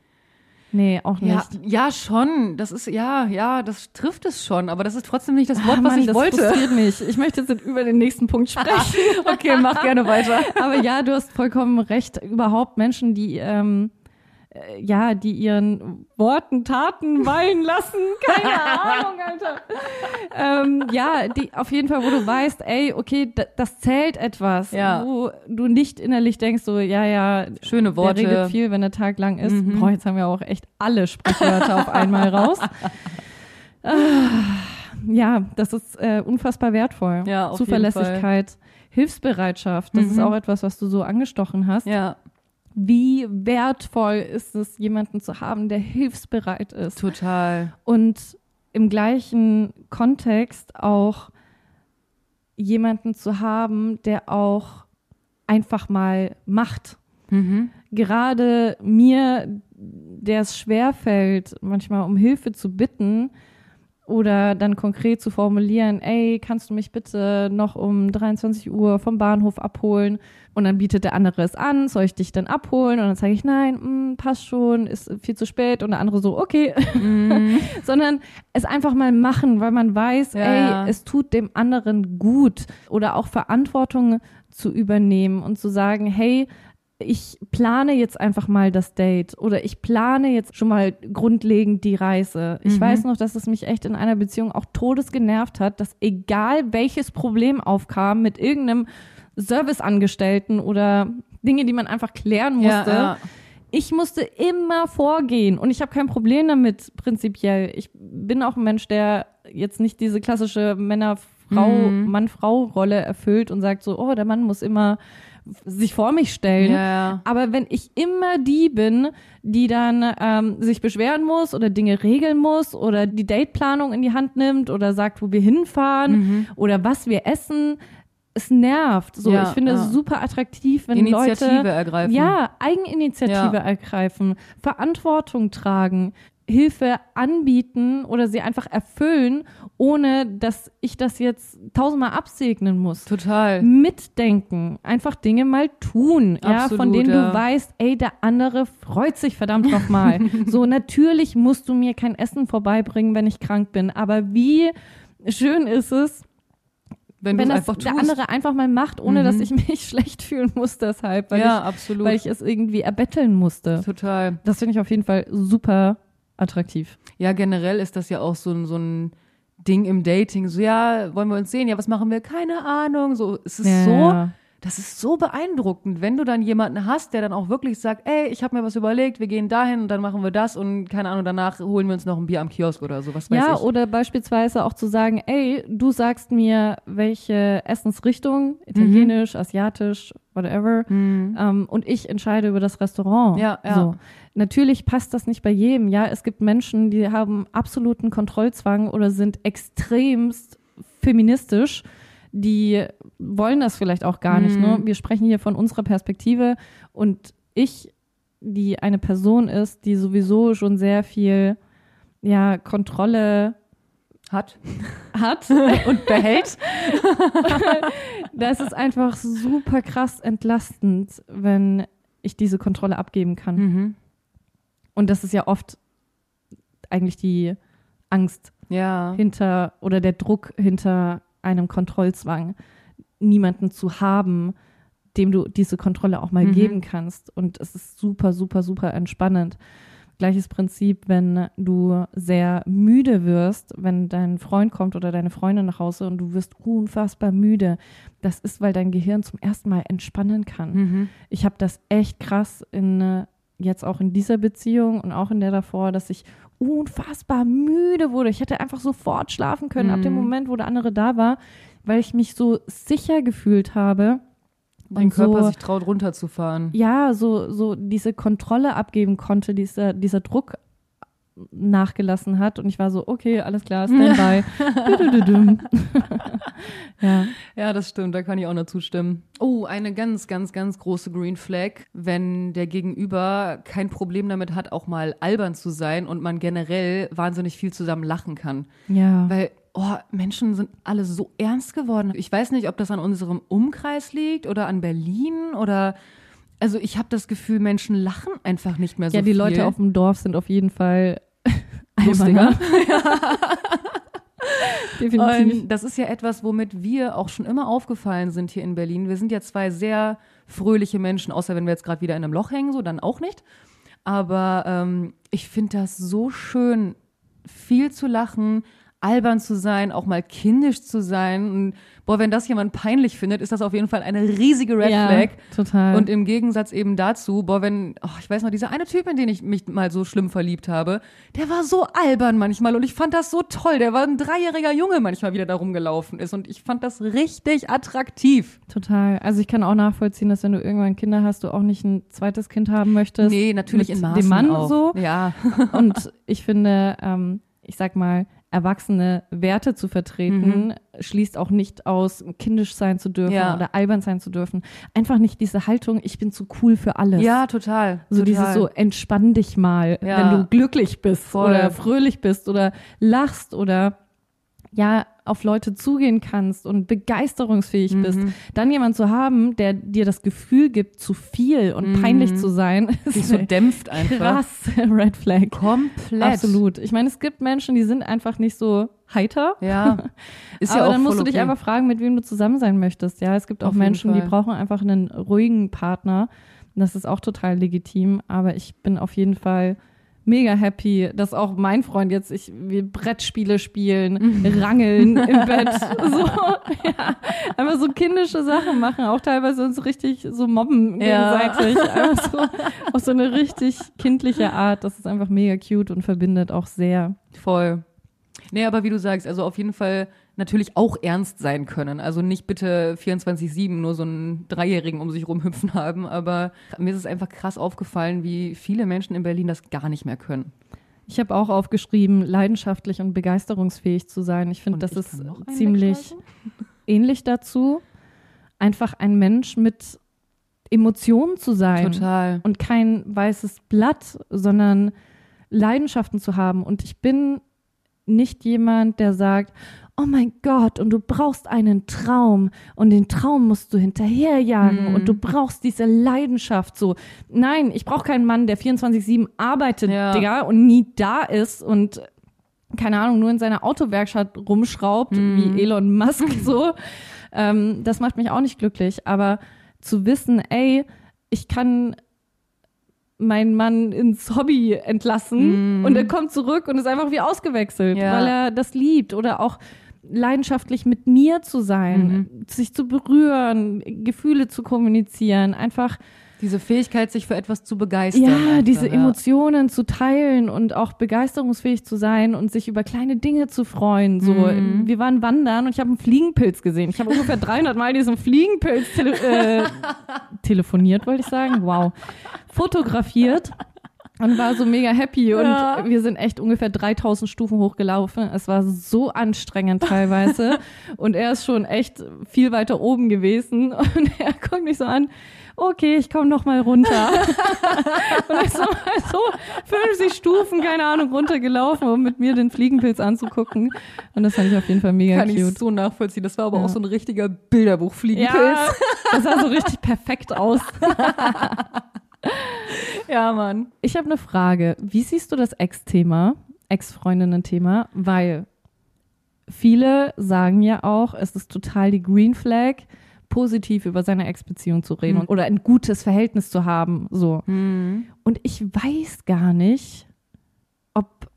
Nee, auch nicht. Ja, ja, schon. Das ist, ja, ja, das trifft es schon, aber das ist trotzdem nicht das Ah, Wort, was Mann, ich das wollte. frustriert mich. Ich möchte jetzt über den nächsten Punkt sprechen. Okay, mach gerne weiter. Aber ja, du hast vollkommen recht. Überhaupt Menschen, die ähm, äh, ja, die ihren Worten Taten weihen lassen. Keine Ahnung, Alter. ähm, ja, die auf jeden Fall, wo du weißt, ey, okay, das zählt etwas. Ja. Wo du nicht innerlich denkst, so, ja, ja, Schöne Worte. der redet viel, wenn der Tag lang ist. Mhm. Boah, jetzt haben wir auch echt alle Sprichwörter auf einmal raus. Ah, ja, das ist äh, unfassbar wertvoll. Ja, Zuverlässigkeit, Hilfsbereitschaft, das ist Mhm. auch etwas, was du so angestochen hast. Ja, Wie wertvoll ist es, jemanden zu haben, der hilfsbereit ist total. und im gleichen Kontext auch jemanden zu haben, der auch einfach mal macht. Mhm. Gerade mir, der es schwerfällt, manchmal um Hilfe zu bitten oder dann konkret zu formulieren, ey, kannst du mich bitte noch um 23 Uhr vom Bahnhof abholen? Und dann bietet der andere es an, soll ich dich dann abholen? Und dann sage ich, nein, mh, mm, passt schon, ist viel zu spät. Und der andere so, okay. Mm. Sondern es einfach mal machen, weil man weiß, ja. ey, es tut dem anderen gut. Oder auch Verantwortung zu übernehmen und zu sagen, hey, ich plane jetzt einfach mal das Date oder ich plane jetzt schon mal grundlegend die Reise. Ich mhm. weiß noch, dass es mich echt in einer Beziehung auch todes genervt hat, dass egal welches Problem aufkam mit irgendeinem Serviceangestellten oder Dinge, die man einfach klären musste, ja, ja. ich musste immer vorgehen und ich habe kein Problem damit prinzipiell. Ich bin auch ein Mensch, der jetzt nicht diese klassische Männer-Frau, mhm. Mann-Frau-Rolle erfüllt und sagt so, oh, der Mann muss immer sich vor mich stellen. Ja. Aber wenn ich immer die bin, die dann ähm, sich beschweren muss oder Dinge regeln muss oder die Dateplanung in die Hand nimmt oder sagt, wo wir hinfahren mhm. oder was wir essen, es nervt. So, ja, ich finde ja. es super attraktiv, wenn Initiative Leute ergreifen. ja Eigeninitiative ja. ergreifen, Verantwortung tragen, Hilfe anbieten oder sie einfach erfüllen, ohne dass ich das jetzt tausendmal absegnen muss. Total. Mitdenken, einfach Dinge mal tun, Absolut, ja, von denen ja. du weißt, ey, der andere freut sich verdammt nochmal. so, natürlich musst du mir kein Essen vorbeibringen, wenn ich krank bin, aber wie schön ist es, wenn, wenn das der andere einfach mal macht, ohne mhm. dass ich mich schlecht fühlen muss deshalb, weil, ja, ich, absolut. weil ich es irgendwie erbetteln musste. Total. Das finde ich auf jeden Fall super attraktiv. Ja, generell ist das ja auch so ein, so ein Ding im Dating. So, ja, wollen wir uns sehen? Ja, was machen wir? Keine Ahnung. So, es ist ja. so, das ist so beeindruckend, wenn du dann jemanden hast, der dann auch wirklich sagt, ey, ich habe mir was überlegt, wir gehen dahin und dann machen wir das und keine Ahnung, danach holen wir uns noch ein Bier am Kiosk oder so, was weiß ja, ich. Ja, oder beispielsweise auch zu sagen, ey, du sagst mir, welche Essensrichtung, italienisch, mhm. asiatisch, whatever, mhm. ähm, und ich entscheide über das Restaurant. Ja, ja. So. Natürlich passt das nicht bei jedem. Ja, es gibt Menschen, die haben absoluten Kontrollzwang oder sind extremst feministisch. Die wollen das vielleicht auch gar mhm. nicht. Ne? Mhm. Wir sprechen hier von unserer Perspektive und ich, die eine Person ist, die sowieso schon sehr viel ja, Kontrolle hat, hat und behält. das ist einfach super krass entlastend, wenn ich diese Kontrolle abgeben kann. Mhm. Und das ist ja oft eigentlich die Angst ja. hinter oder der Druck hinter einem Kontrollzwang, niemanden zu haben, dem du diese Kontrolle auch mal mhm. geben kannst. Und es ist super, super, super entspannend. Gleiches Prinzip, wenn du sehr müde wirst, wenn dein Freund kommt oder deine Freundin nach Hause und du wirst unfassbar müde. Das ist, weil dein Gehirn zum ersten Mal entspannen kann. Mhm. Ich habe das echt krass in jetzt auch in dieser Beziehung und auch in der davor, dass ich unfassbar müde wurde. Ich hätte einfach sofort schlafen können mhm. ab dem mhm. Moment, wo der andere da war, weil ich mich so sicher gefühlt habe. Dein Körper so, sich traut, runterzufahren. Ja, so, so diese Kontrolle abgeben konnte, dieser, dieser Druck nachgelassen hat und ich war so, okay, alles klar, Standby. ja. ja, das stimmt, da kann ich auch nur zustimmen. Oh, eine ganz, ganz, ganz große Green Flag, wenn der Gegenüber kein Problem damit hat, auch mal albern zu sein und man generell wahnsinnig viel zusammen lachen kann. Ja. Weil oh, Menschen sind alle so ernst geworden. Ich weiß nicht, ob das an unserem Umkreis liegt oder an Berlin oder also ich habe das Gefühl, Menschen lachen einfach nicht mehr so Ja, die viel. Leute auf dem Dorf sind auf jeden Fall lustiger. Definitiv. Und das ist ja etwas, womit wir auch schon immer aufgefallen sind hier in Berlin. Wir sind ja zwei sehr fröhliche Menschen, außer wenn wir jetzt gerade wieder in einem Loch hängen, so dann auch nicht. Aber ähm, ich finde das so schön, viel zu lachen, albern zu sein, auch mal kindisch zu sein. Und boah, wenn das jemand peinlich findet, ist das auf jeden Fall eine riesige Red ja, Flag. Total. Und im Gegensatz eben dazu, boah, wenn, oh, ich weiß noch, dieser eine Typ, in den ich mich mal so schlimm verliebt habe, der war so albern manchmal und ich fand das so toll. Der war ein dreijähriger Junge manchmal wieder da rumgelaufen ist und ich fand das richtig attraktiv. Total. Also ich kann auch nachvollziehen, dass wenn du irgendwann Kinder hast, du auch nicht ein zweites Kind haben möchtest. Nee, natürlich in Maßen dem Mann auch. so. Ja. und ich finde, ähm, ich sag mal, erwachsene Werte zu vertreten, schließt auch nicht aus, kindisch sein zu dürfen Ja. oder albern sein zu dürfen. Einfach nicht diese Haltung, ich bin zu cool für alles. Ja, total. So total. dieses so, entspann dich mal, Ja. wenn du glücklich bist Voll. oder fröhlich bist oder lachst oder ja, auf Leute zugehen kannst und begeisterungsfähig bist, Mhm. dann jemand zu haben, der dir das Gefühl gibt, zu viel und peinlich zu sein, ist so dämpft einfach. krass Red Flag. Komplett. Absolut. Ich meine, es gibt Menschen, die sind einfach nicht so heiter. Ja. Ist aber ja auch dann musst du dich okay. einfach fragen, mit wem du zusammen sein möchtest. Ja, es gibt auch Auf Menschen, die brauchen einfach einen ruhigen Partner. Das ist auch total legitim. Aber ich bin auf jeden Fall mega happy, dass auch mein Freund jetzt, ich, wir Brettspiele spielen, rangeln im Bett, so, ja, einfach so kindische Sachen machen, auch teilweise uns richtig so mobben Ja. gegenseitig, einfach so, auf so eine richtig kindliche Art, das ist einfach mega cute und verbindet auch sehr. Voll. Nee, aber wie du sagst, also auf jeden Fall natürlich auch ernst sein können. Also nicht bitte 24-7 nur so einen Dreijährigen um sich rumhüpfen haben, aber mir ist es einfach krass aufgefallen, wie viele Menschen in Berlin das gar nicht mehr können. Ich habe auch aufgeschrieben, leidenschaftlich und begeisterungsfähig zu sein. Ich finde, das ich ist ziemlich ähnlich dazu. Einfach ein Mensch mit Emotionen zu sein Total. und kein weißes Blatt, sondern Leidenschaften zu haben. Und ich bin nicht jemand, der sagt, oh mein Gott, und du brauchst einen Traum und den Traum musst du hinterherjagen Mhm. und du brauchst diese Leidenschaft so. Nein, ich brauche keinen Mann, der 24-7 arbeitet, Ja. Digga, und nie da ist und keine Ahnung, nur in seiner Autowerkstatt rumschraubt, Mhm. wie Elon Musk so. Ähm, das macht mich auch nicht glücklich. Aber zu wissen, ey, ich kann meinen Mann ins Hobby entlassen und er kommt zurück und ist einfach wie ausgewechselt, Ja. weil er das liebt. Oder auch leidenschaftlich mit mir zu sein, sich zu berühren, Gefühle zu kommunizieren, einfach Diese Fähigkeit, sich für etwas zu begeistern. ja, einfach, diese ja. Emotionen zu teilen und auch begeisterungsfähig zu sein und sich über kleine Dinge zu freuen. So, Mhm. wir waren wandern und ich habe einen Fliegenpilz gesehen. Ich habe ungefähr 300 Mal diesen Fliegenpilz tele äh, telefoniert, wollte ich sagen. Wow, fotografiert. Und war so mega happy und Ja. wir sind echt ungefähr 3000 Stufen hochgelaufen. Es war so anstrengend teilweise und er ist schon echt viel weiter oben gewesen und er guckt mich so an, okay, ich komme noch mal runter. und ich so, mal so 50 Stufen, keine Ahnung, runtergelaufen, um mit mir den Fliegenpilz anzugucken. Und das fand ich auf jeden Fall mega Kann ich cute. so nachvollziehen. Das war aber Ja. auch so ein richtiger Bilderbuchfliegenpilz. Ja, das sah so richtig perfekt aus. Ja, Mann. Ich habe eine Frage. Wie siehst du das Ex-Thema, Ex-Freundinnen-Thema? Weil viele sagen ja auch, es ist total die Green Flag, positiv über seine Ex-Beziehung zu reden Hm. oder ein gutes Verhältnis zu haben. So. Mhm. Und ich weiß gar nicht, ob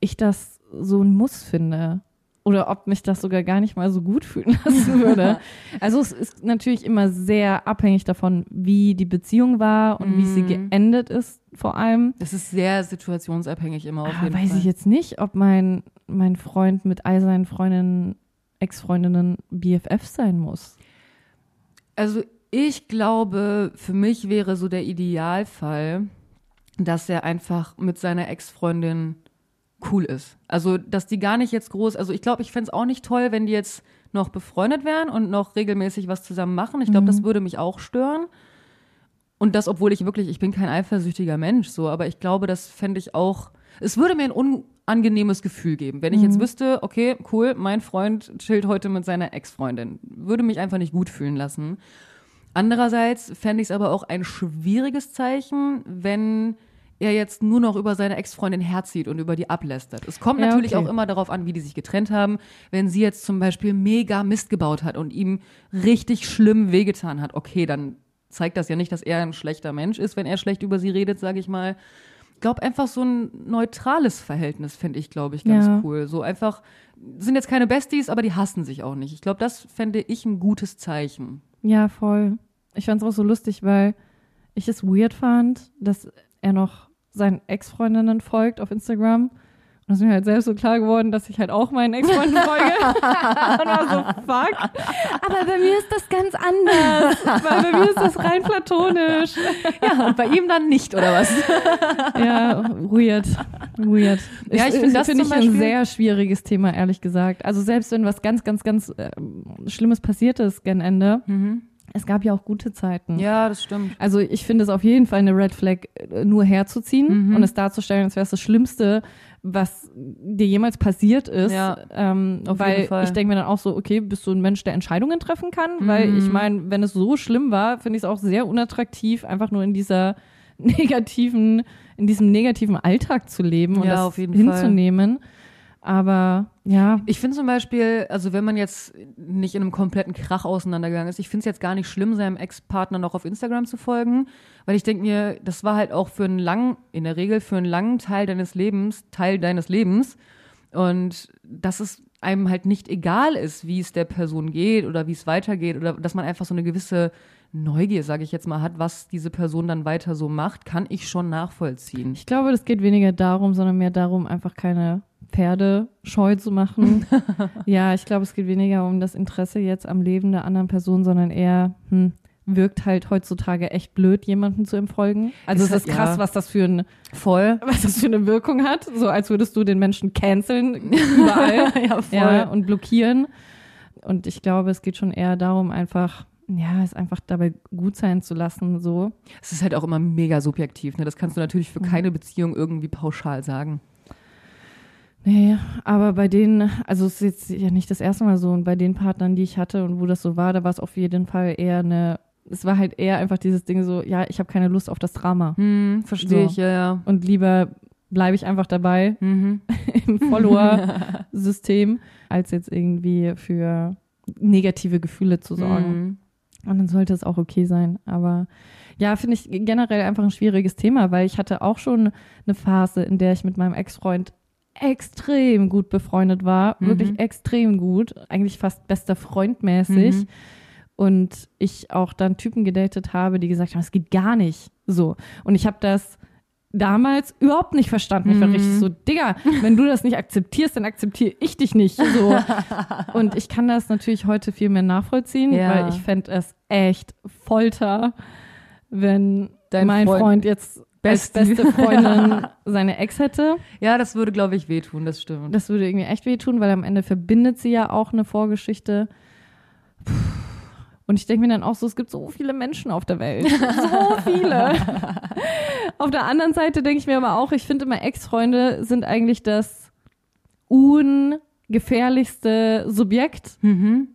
ich das so ein Muss finde. Oder ob mich das sogar gar nicht mal so gut fühlen lassen würde. Also es ist natürlich immer sehr abhängig davon, wie die Beziehung war und wie sie Mhm. geendet ist, vor allem. Das ist sehr situationsabhängig immer auf Aber jeden weiß Fall. ich jetzt nicht, ob mein, mein Freund mit all seinen Freundinnen, Ex-Freundinnen BFF sein muss. Also ich glaube, für mich wäre so der Idealfall, dass er einfach mit seiner Ex-Freundin cool ist. Also, dass die gar nicht jetzt groß, also ich glaube, ich fänd's auch nicht toll, wenn die jetzt noch befreundet wären und noch regelmäßig was zusammen machen. Ich glaube, das würde mich auch stören. Und das, obwohl ich wirklich, ich bin kein eifersüchtiger Mensch, so, aber ich glaube, das fände ich auch, es würde mir ein unangenehmes Gefühl geben, wenn ich jetzt wüsste, okay, cool, mein Freund chillt heute mit seiner Ex-Freundin. Würde mich einfach nicht gut fühlen lassen. Andererseits fände ich es aber auch ein schwieriges Zeichen, wenn er jetzt nur noch über seine Ex-Freundin herzieht und über die ablästert. Es kommt Ja, natürlich okay. auch immer darauf an, wie die sich getrennt haben. Wenn sie jetzt zum Beispiel mega Mist gebaut hat und ihm richtig schlimm wehgetan hat, okay, dann zeigt das ja nicht, dass er ein schlechter Mensch ist, wenn er schlecht über sie redet, sage ich mal. Ich glaube, einfach so ein neutrales Verhältnis finde ich, glaube ich, ganz Ja. cool. So einfach, sind jetzt keine Besties, aber die hassen sich auch nicht. Ich glaube, das fände ich ein gutes Zeichen. Ja, voll. Ich fand es auch so lustig, weil ich es weird fand, dass er noch seinen Ex-Freundinnen folgt auf Instagram. Und es ist mir halt selbst so klar geworden, dass ich halt auch meinen Ex-Freunden folge. und war so, fuck. Aber bei mir ist das ganz anders. Weil bei mir ist das rein platonisch. Ja, und bei ihm dann nicht, oder was? Ja, weird. Weird. Ja, ich finde das finde ich ein sehr schwieriges Thema, ehrlich gesagt. Also selbst wenn was ganz, ganz, ganz äh, Schlimmes passiert ist gen Ende, es gab ja auch gute Zeiten. Ja, das stimmt. Also ich finde es auf jeden Fall eine Red Flag, äh, nur herzuziehen Mhm. und es darzustellen, als wäre es das Schlimmste, was dir jemals passiert ist. Ja, ähm, auf weil jeden Fall. ich denke mir dann auch so, okay, bist du ein Mensch, der Entscheidungen treffen kann? Weil ich Mhm. meine, wenn es so schlimm war, finde ich es auch sehr unattraktiv, einfach nur in dieser negativen, in diesem negativen Alltag zu leben und Ja, das auf jeden Fall. Aber ja, Ich finde zum Beispiel, also wenn man jetzt nicht in einem kompletten Krach auseinandergegangen ist, ich finde es jetzt gar nicht schlimm, seinem Ex-Partner noch auf Instagram zu folgen, weil ich denke mir, das war halt auch für einen langen, in der Regel für einen langen Teil deines Lebens, Teil deines Lebens. Und dass es einem halt nicht egal ist, wie es der Person geht oder wie es weitergeht oder dass man einfach so eine gewisse Neugier, sage ich jetzt mal, hat, was diese Person dann weiter so macht, kann ich schon nachvollziehen. Ich glaube, das geht weniger darum, sondern mehr darum, einfach keine Pferde scheu zu machen. ja, ich glaube, es geht weniger um das Interesse jetzt am Leben der anderen Person, sondern eher, hm, wirkt halt heutzutage echt blöd, jemandem zu entfolgen. Also es ist halt- krass, ja. was das für ein, Voll. was das für eine Wirkung hat. So als würdest du den Menschen canceln überall ja, voll. ja, und blockieren. Und ich glaube, es geht schon eher darum, einfach, ja, es einfach dabei gut sein zu lassen, so. Es ist halt auch immer mega subjektiv. Ne? Das kannst du natürlich für keine Beziehung irgendwie pauschal sagen. Nee, aber bei denen, also es ist jetzt ja nicht das erste Mal so und bei den Partnern, die ich hatte und wo das so war, da war es auf jeden Fall eher eine, es war halt eher einfach dieses Ding so, ja, ich habe keine Lust auf das Drama Hm, verstehe So. ich, ja, ja. und lieber bleibe ich einfach dabei Mhm. im Follower-System, als jetzt irgendwie für negative Gefühle zu sorgen. Mhm. Und dann sollte es auch okay sein. Aber ja, finde ich generell einfach ein schwieriges Thema, weil ich hatte auch schon eine Phase, in der ich mit meinem Ex-Freund extrem gut befreundet war. Mhm. Wirklich extrem gut. Eigentlich fast bester Freund mäßig. Mhm. Und ich auch dann Typen gedatet habe, die gesagt haben, es geht gar nicht so. Und ich habe das damals überhaupt nicht verstanden. Ich war Mhm. richtig so, Digga, wenn du das nicht akzeptierst, dann akzeptiere ich dich nicht. So. Und ich kann das natürlich heute viel mehr nachvollziehen, Ja. weil ich fände es echt Folter, wenn Dein mein Freund- Freund, jetzt als Bestie. beste Freundin seine Ex hätte. Ja, das würde, glaube ich, wehtun, das stimmt. Das würde irgendwie echt wehtun, weil am Ende verbindet sie ja auch eine Vorgeschichte. Puh. Und ich denke mir dann auch so, es gibt so viele Menschen auf der Welt. So viele. auf der anderen Seite denke ich mir aber auch, ich finde immer Ex-Freunde sind eigentlich das ungefährlichste Subjekt Mhm.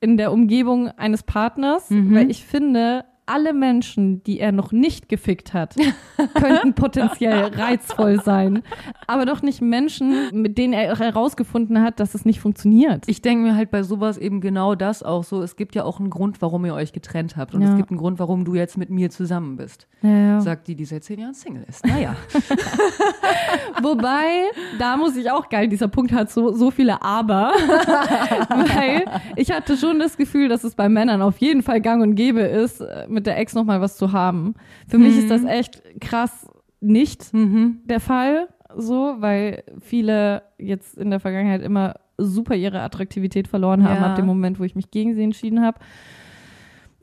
in der Umgebung eines Partners, Mhm. weil ich finde, alle Menschen, die er noch nicht gefickt hat, könnten potenziell reizvoll sein. Aber doch nicht Menschen, mit denen er herausgefunden hat, dass es nicht funktioniert. Ich denke mir halt bei sowas eben genau das auch so. Es gibt ja auch einen Grund, warum ihr euch getrennt habt. Und Ja. es gibt einen Grund, warum du jetzt mit mir zusammen bist. Ja, ja. Sagt die, die seit zehn Jahren Single ist. Naja. Wobei, da muss ich auch geil, dieser Punkt hat so, so viele Aber. Weil ich hatte schon das Gefühl, dass es bei Männern auf jeden Fall gang und gäbe ist, mit der Ex nochmal was zu haben. Für mich ist das echt krass nicht mhm. der Fall, so, weil viele jetzt in der Vergangenheit immer super ihre Attraktivität verloren haben, Ja. ab dem Moment, wo ich mich gegen sie entschieden habe.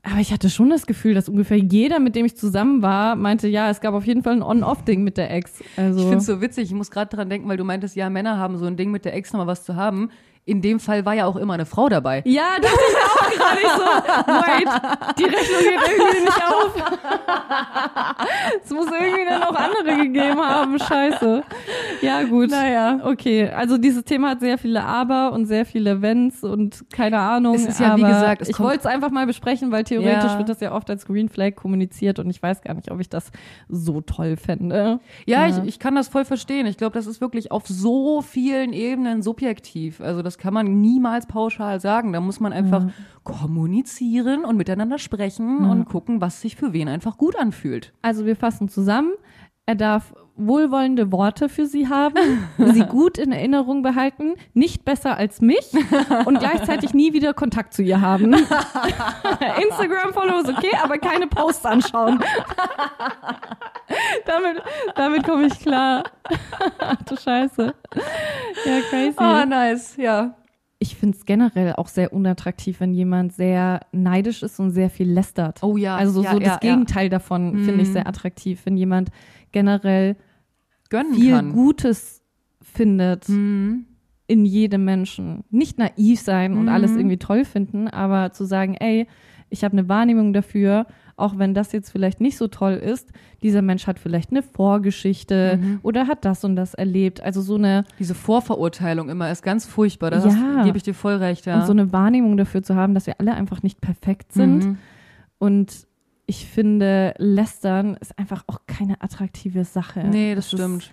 Aber ich hatte schon das Gefühl, dass ungefähr jeder, mit dem ich zusammen war, meinte, ja, es gab auf jeden Fall ein On-Off-Ding mit der Ex. Also, Ich finde es so witzig. Ich muss gerade dran denken, weil du meintest, ja, Männer haben so ein Ding mit der Ex nochmal was zu haben. In dem Fall war ja auch immer eine Frau dabei. ja, dachte ich mir auch gerade so, wait, die Rechnung geht irgendwie nicht auf. es muss irgendwie dann auch andere gegeben haben, scheiße. Ja, gut. Naja. Okay, also dieses Thema hat sehr viele Aber und sehr viele Wenns und keine Ahnung. Es ist ja, wie gesagt, es ich wollte es einfach mal besprechen, weil theoretisch Ja. wird das ja oft als Green Flag kommuniziert und ich weiß gar nicht, ob ich das so toll fände. Ja, Ja. Ich, ich kann das voll verstehen. Ich glaube, das ist wirklich auf so vielen Ebenen subjektiv. Also das kann man niemals pauschal sagen. Da muss man einfach kommunizieren und miteinander sprechen und gucken, was sich für wen einfach gut anfühlt. Also wir fassen zusammen. Er darf wohlwollende Worte für sie haben, sie gut in Erinnerung behalten, nicht besser als mich und gleichzeitig nie wieder Kontakt zu ihr haben. Instagram-Follows okay, aber keine Posts anschauen. damit damit komme ich klar. Ach du Scheiße. Ja, crazy. Ah, nice, ja. Ich finde es generell auch sehr unattraktiv, wenn jemand sehr neidisch ist und sehr viel lästert. Oh ja. Also ja, so ja, das ja. Gegenteil davon finde ich Mhm. sehr attraktiv, wenn jemand generell Gönnen viel kann. Gutes findet Mhm. in jedem Menschen. Nicht naiv sein und Mhm. alles irgendwie toll finden, aber zu sagen, ey, ich habe eine Wahrnehmung dafür, auch wenn das jetzt vielleicht nicht so toll ist, dieser Mensch hat vielleicht eine Vorgeschichte Mhm. oder hat das und das erlebt. Also so eine Diese Vorverurteilung immer ist ganz furchtbar. Da Ja. gebe ich dir voll recht, ja. und so eine Wahrnehmung dafür zu haben, dass wir alle einfach nicht perfekt sind. Mhm. Und ich finde, Lästern ist einfach auch keine attraktive Sache. Nee, das ist- stimmt.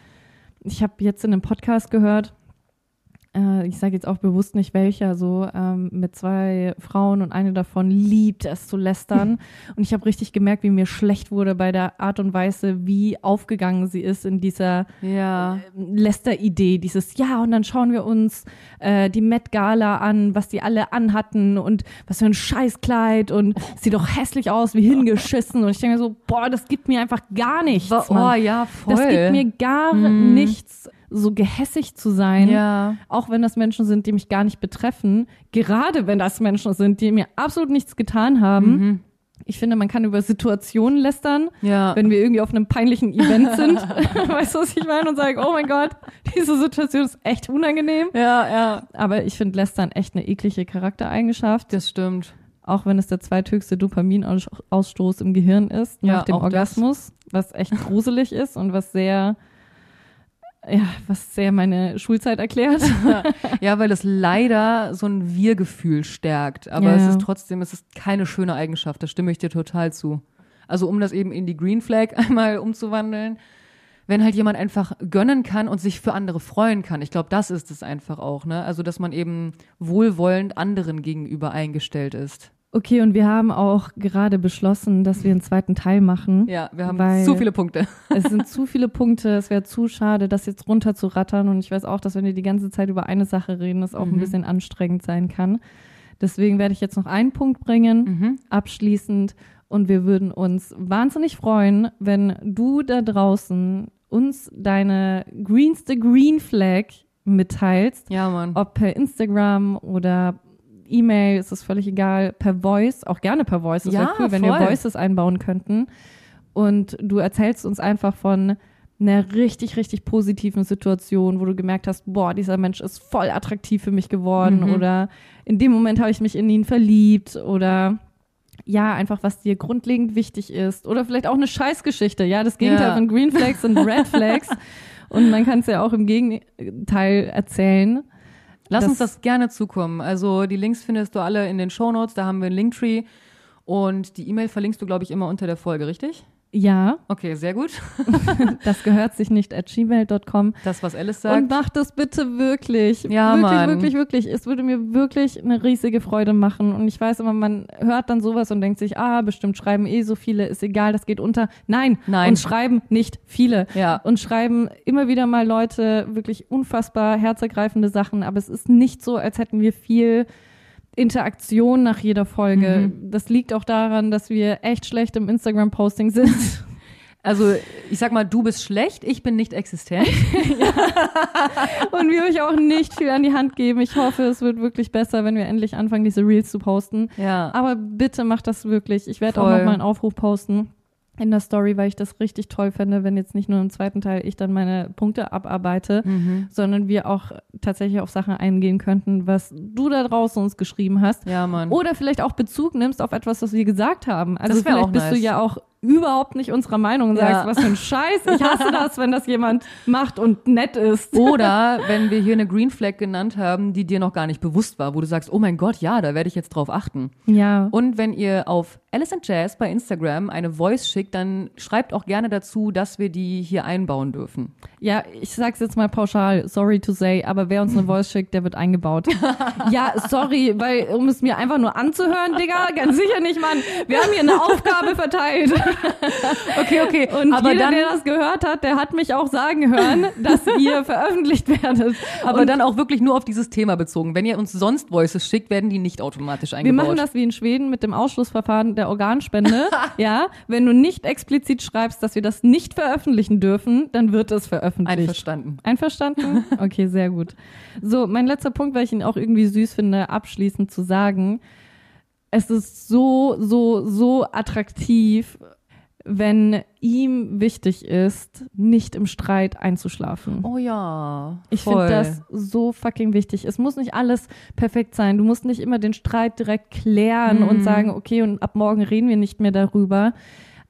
ich habe jetzt in einem Podcast gehört, äh, ich sage jetzt auch bewusst nicht welcher, so ähm, mit zwei Frauen und eine davon liebt es zu lästern. und ich habe richtig gemerkt, wie mir schlecht wurde bei der Art und Weise, wie aufgegangen sie ist in dieser Ja. Läster-Idee, dieses Ja, und dann schauen wir uns äh, die Met Gala an, was die alle anhatten und was für ein Scheißkleid und sieht doch hässlich aus, wie hingeschissen. Und ich denke mir so, boah, das gibt mir einfach gar nichts. Mann. Oh ja, voll. Das gibt mir gar Mhm. nichts, so gehässig zu sein. ja. Auch wenn das Menschen sind, die mich gar nicht betreffen. Gerade wenn das Menschen sind, die mir absolut nichts getan haben. Mhm. Ich finde, man kann über Situationen lästern, Ja. wenn wir irgendwie auf einem peinlichen Event sind. weißt du, was ich meine? Und sagen, oh mein Gott, diese Situation ist echt unangenehm. ja, ja. Aber ich finde Lästern echt eine eklige Charaktereigenschaft. Das stimmt. Auch wenn es der zweithöchste Dopaminausstoß im Gehirn ist, Ja, nach dem auch das. Orgasmus, was echt gruselig ist und was sehr, ja, was sehr meine Schulzeit erklärt. Ja, weil es leider so ein Wir-Gefühl stärkt. Aber Ja, es ist trotzdem, es ist keine schöne Eigenschaft. Da stimme ich dir total zu. Also um das eben in die Green Flag einmal umzuwandeln. Wenn halt jemand einfach gönnen kann und sich für andere freuen kann. Ich glaube, das ist es einfach auch, ne? Also, dass man eben wohlwollend anderen gegenüber eingestellt ist. Okay, und wir haben auch gerade beschlossen, dass wir einen zweiten Teil machen. Ja, wir haben zu viele Punkte. Es sind zu viele Punkte, es wäre zu schade, das jetzt runterzurattern. Und ich weiß auch, dass wenn wir die ganze Zeit über eine Sache reden, es auch ein Mhm. bisschen anstrengend sein kann. Deswegen werde ich jetzt noch einen Punkt bringen, Mhm. abschließend. Und wir würden uns wahnsinnig freuen, wenn du da draußen uns deine greenste Green Flag mitteilst. Ja, Mann. Ob per Instagram oder E-Mail, ist es völlig egal. Per Voice, auch gerne per Voice. Es Ja, wäre cool, wenn wir. Voices einbauen könnten. Und du erzählst uns einfach von einer richtig, richtig positiven Situation, wo du gemerkt hast, boah, dieser Mensch ist voll attraktiv für mich geworden Mhm. oder in dem Moment habe ich mich in ihn verliebt oder ja, einfach was dir grundlegend wichtig ist oder vielleicht auch eine Scheißgeschichte. Ja, das Gegenteil Ja. von Green Flags sind Red Flags und man kann es ja auch im Gegenteil erzählen. Lass Das- uns das gerne zukommen. Also die Links findest du alle in den Shownotes, da haben wir einen Linktree. Und die E-Mail verlinkst du, glaube ich, immer unter der Folge, richtig? Ja, Okay, sehr gut. das gehört sich nicht at gmail.com. Das, was Alice Und sagt. mach das bitte wirklich. Ja, wirklich, Mann. wirklich, wirklich. Es würde mir wirklich eine riesige Freude machen. Und ich weiß immer, man hört dann sowas und denkt sich, ah, bestimmt schreiben eh so viele, ist egal, das geht unter. Nein, Nein. und schreiben nicht viele. Ja. Und schreiben immer wieder mal Leute wirklich unfassbar herzergreifende Sachen. Aber es ist nicht so, als hätten wir viel Interaktion nach jeder Folge. Mhm. Das liegt auch daran, dass wir echt schlecht im Instagram-Posting sind. Also, ich sag mal, du bist schlecht, ich bin nicht existent. und wir euch auch nicht viel an die Hand geben. Ich hoffe, es wird wirklich besser, wenn wir endlich anfangen, diese Reels zu posten. Ja. Aber bitte macht das wirklich. Ich werde auch noch mal einen Aufruf posten in der Story, weil ich das richtig toll fände, wenn jetzt nicht nur im zweiten Teil ich dann meine Punkte abarbeite, Mhm. sondern wir auch tatsächlich auf Sachen eingehen könnten, was du da draußen uns geschrieben hast. Ja, Mann. Oder vielleicht auch Bezug nimmst auf etwas, was wir gesagt haben. Also vielleicht bist du nice. ja auch überhaupt nicht unserer Meinung und Ja. sagst, was für ein Scheiß. Ich hasse das, wenn das jemand macht und nett ist. Oder wenn wir hier eine Green Flag genannt haben, die dir noch gar nicht bewusst war, wo du sagst, oh mein Gott, ja, da werde ich jetzt drauf achten. Ja. Und wenn ihr auf Alice and Jazz bei Instagram eine Voice schickt, dann schreibt auch gerne dazu, dass wir die hier einbauen dürfen. Ja, ich sag's jetzt mal pauschal, sorry to say, aber wer uns eine Voice schickt, der wird eingebaut. ja, sorry, weil um es mir einfach nur anzuhören, Digga, ganz sicher nicht, Mann. Wir haben hier eine Aufgabe verteilt. okay, okay. Und aber jeder, dann, der das gehört hat, der hat mich auch sagen hören, dass ihr veröffentlicht werdet. aber Und dann auch wirklich nur auf dieses Thema bezogen. Wenn ihr uns sonst Voices schickt, werden die nicht automatisch wir eingebaut. machen das wie in Schweden mit dem Ausschlussverfahren der Organspende. ja, wenn du nicht explizit schreibst, dass wir das nicht veröffentlichen dürfen, dann wird es veröffentlicht. Einverstanden. Einverstanden? Okay, sehr gut. So, mein letzter Punkt, weil ich ihn auch irgendwie süß finde, abschließend zu sagen. Es ist so, so, so attraktiv, wenn ihm wichtig ist, nicht im Streit einzuschlafen. Oh ja. Ich voll. finde das so fucking wichtig. Es muss nicht alles perfekt sein. Du musst nicht immer den Streit direkt klären Mhm. und sagen, okay, und ab morgen reden wir nicht mehr darüber.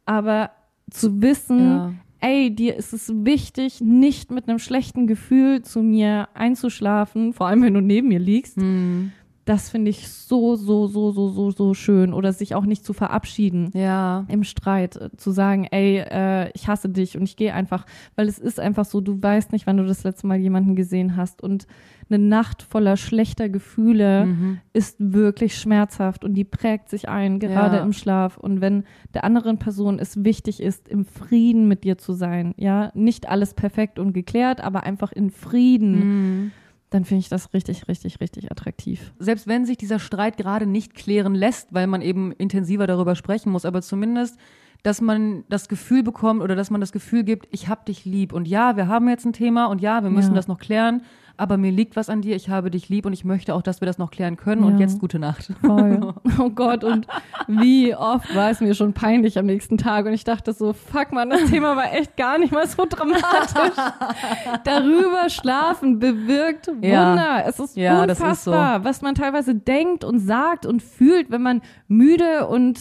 Aber zu wissen, Ja. ey, dir ist es wichtig, nicht mit einem schlechten Gefühl zu mir einzuschlafen, vor allem wenn du neben mir liegst. Hm. Das finde ich so, so, so, so, so, so schön. Oder sich auch nicht zu verabschieden Ja. im Streit äh, zu sagen, ey, äh, ich hasse dich und ich gehe einfach, weil es ist einfach so, du weißt nicht, wann du das letzte Mal jemanden gesehen hast und eine Nacht voller schlechter Gefühle Mhm. ist wirklich schmerzhaft und die prägt sich ein, gerade Ja. im Schlaf und wenn der anderen Person es wichtig ist, im Frieden mit dir zu sein, ja, nicht alles perfekt und geklärt, aber einfach in Frieden, Mhm. Dann finde ich das richtig, richtig, richtig attraktiv. Selbst wenn sich dieser Streit gerade nicht klären lässt, weil man eben intensiver darüber sprechen muss, aber zumindest, dass man das Gefühl bekommt oder dass man das Gefühl gibt, ich hab dich lieb und ja, wir haben jetzt ein Thema und ja, wir müssen Ja. das noch klären, aber mir liegt was an dir, ich habe dich lieb und ich möchte auch, dass wir das noch klären können und Ja. jetzt gute Nacht. Voll. Oh Gott, und wie oft war es mir schon peinlich am nächsten Tag und ich dachte so, fuck man, das Thema war echt gar nicht mal so dramatisch. Darüber schlafen bewirkt Ja. Wunder. Es ist Ja, das ist unfassbar, was man teilweise denkt und sagt und fühlt, wenn man müde und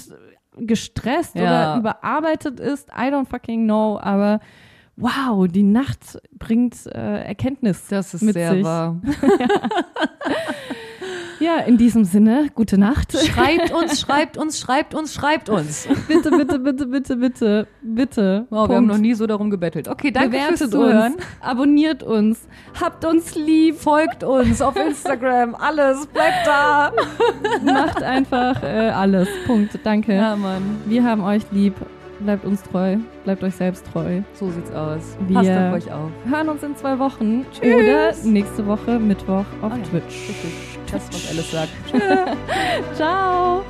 gestresst Ja. oder überarbeitet ist. I don't fucking know, aber wow, die Nacht bringt äh, Erkenntnis Das ist mit sehr sich. wahr. Ja, in diesem Sinne, gute Nacht. Schreibt uns, schreibt uns, schreibt uns, schreibt uns. bitte, bitte, bitte, bitte, bitte, bitte. Wow, wir haben noch nie so darum gebettelt. Okay, danke Bewertet fürs Zuhören. uns, abonniert uns, habt uns lieb, Folgt uns auf Instagram, alles, bleibt da. macht einfach äh, alles. Punkt. Danke. Ja, Mann. Wir haben euch lieb. Bleibt uns treu. Bleibt euch selbst treu. So sieht's aus. Wir- Passt auf euch auf. Hören uns in zwei Wochen Tschüss. oder nächste Woche Mittwoch auf Ah ja, Twitch. Richtig. Das, was Alice sagt. Ciao.